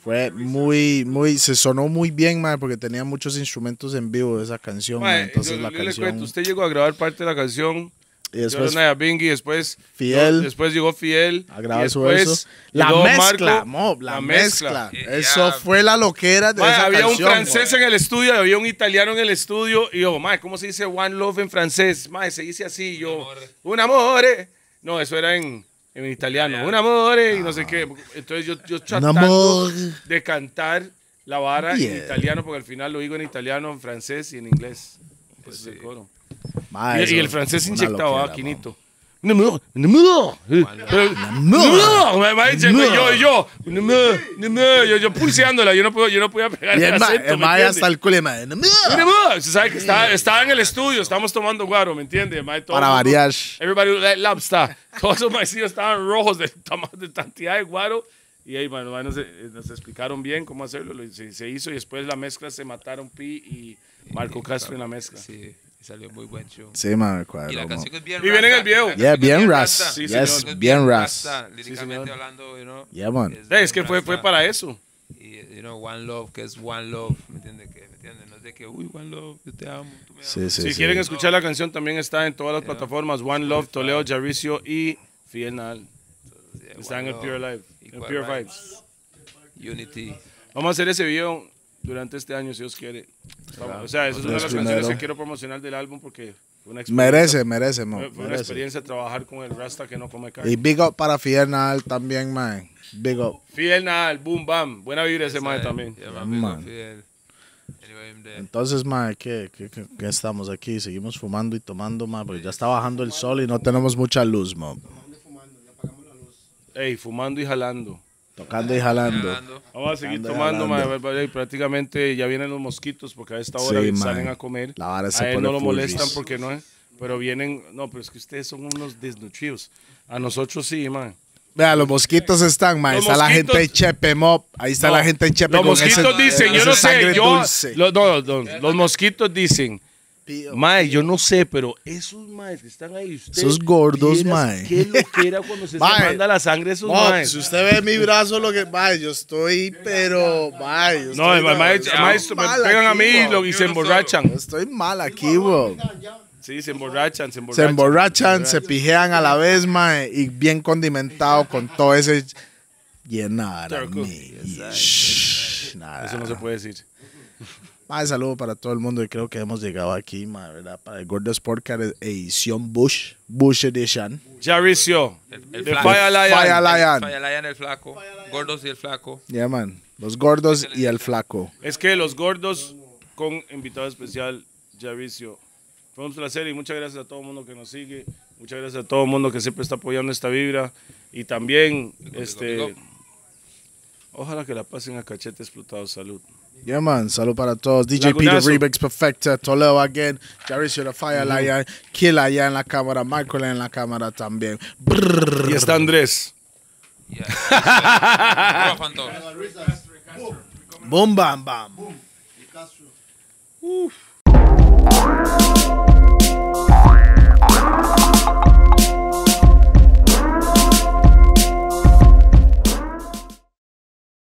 Fue muy, muy, se sonó muy bien, mae, porque tenía muchos instrumentos en vivo esa canción, mae, entonces yo- la yo le canción... cuento, usted llegó a grabar parte de la canción. Y después era Nayabingi, después Fiel. yo- después llegó Fiel. a grabar y su después verso. La mezcla, Marco, mo, la, la mezcla. mezcla. Eso fue la loquera de Mae, esa había canción. un francés mae. en el estudio, había un italiano en el estudio, y yo, mae, ¿cómo se dice One Love en francés? Mae, se dice así, yo, amore. un amore. No, eso era en, en italiano, un amore, y no sé qué. Entonces yo, yo tratando de cantar la vara Yeah. en italiano, porque al final lo digo en italiano, en francés y en inglés. Ese es el coro. Y, y el francés inyectado, loquera, ah, Quinito. Yo, yo. Yo, yo pulseándola, yo no, puedo, yo no podía pegar Y el acento, el ¿me ma hasta el culo, y el ma, "No, Numero. Se sabe que estaba, estaba en el estudio, estábamos tomando guaro, ¿me entiende? Para variar. Everybody like lobster. Todos los maicillos estaban rojos de, de cantidad de guaro. Y ahí, bueno, bueno, nos, nos explicaron bien cómo hacerlo. lo- se, se hizo y después la mezcla se mataron Pi y Marco Castro en la mezcla. Sí, y salió muy buen show. Sí, man, Y cuadro, la mo. canción es bien Y viene en el video. La Yeah, bien ras. Sí, yes, bien ras. Líricamente señor. hablando, you know. Yeah, man. Es que fue, fue para eso. Y, you know, One Love, que es One Love, ¿me entiendes? Que, ¿me entiendes? No es de que, uy, One Love, yo te amo, tú me amas. Sí, sí, si sí. quieren escuchar la canción, también está en todas las plataformas. One Love, Toledo, Jaricio y Fiel Nadal. Yeah, Está One en Pure Live, en Pure Vibes. Unity. Vamos a hacer ese video durante este año, si Dios quiere. Estamos- o sea, esa es una de las canciones que quiero promocionar del álbum porque fue una experiencia. Merece, merece, mo, Fue, fue una merece. experiencia trabajar con el Rasta que no come carne. Y big up para Fiernal también, man. Big up. Fiel Nadal, boom, bam. Buena vibra ese Sabe, también. yeah, man, man. Fidel. Entonces, man, ¿qué, qué, qué- qué estamos aquí? Seguimos fumando y tomando, man, porque ya está bajando el sol y no tenemos mucha luz, man. Ey, fumando y jalando. Tocando y jalando. Vamos a seguir y tomando, mae, jalando. mae, y prácticamente ya vienen los mosquitos porque a esta hora Sí, salen mae. a comer. La vara se a él pone no lo full molestan porque no es. Pero vienen, no, pero es que ustedes son unos desnutridos. A nosotros sí, man. Vea, los mosquitos están. Los Está la mosquitos- gente de Chepe Mop. Ahí está No, la gente en Chepe Los con mosquitos ese- dicen, yo no sé, sangre yo, dulce. no, no, los mosquitos dicen, mae, yo no sé, pero esos maes que están ahí, ustedes, Esos gordos, mae. ¿Qué lo que era cuando se, se Mae. manda la sangre a esos Mop, maes? si usted ve mi brazo, lo que. Mae, yo estoy, pero. Mae, yo No, estoy- mae, mae- me pegan a mí y, bro. lo- y se emborrachan. Yo Estoy mal aquí, bro. Sí, se emborrachan, se Se emborrachan. emborrachan, se pijean a la vez, mae, y bien condimentado con todo ese llenar a Turco. mí. Shh, nada. Eso no se puede decir. Mae, saludo para todo el mundo y creo que hemos llegado aquí, mae, ¿verdad? Para el Gordo Sportcar edición Bush, Bush Edition. Jaricio, el de flaco. Fire Lion. Fire Lion. El flaco. Gordos y el flaco. Yeah, man. Los gordos y el flaco. Es que los gordos con invitado especial, Jaricio. Fue un placer y muchas gracias a todo el mundo que nos sigue. Muchas gracias a todo el mundo que siempre está apoyando esta vibra. Y también, este, ojalá que la pasen a cachete explotado. Salud. Yeah, man. Salud para todos. DJ Peter Lagunazo. Remix Perfecta, Toledo again. Jaricio the Fire Lion. Kill allá en la cámara. Michael en la cámara también. Brrr. Y está Andrés. Yeah. Boom, bam, bam.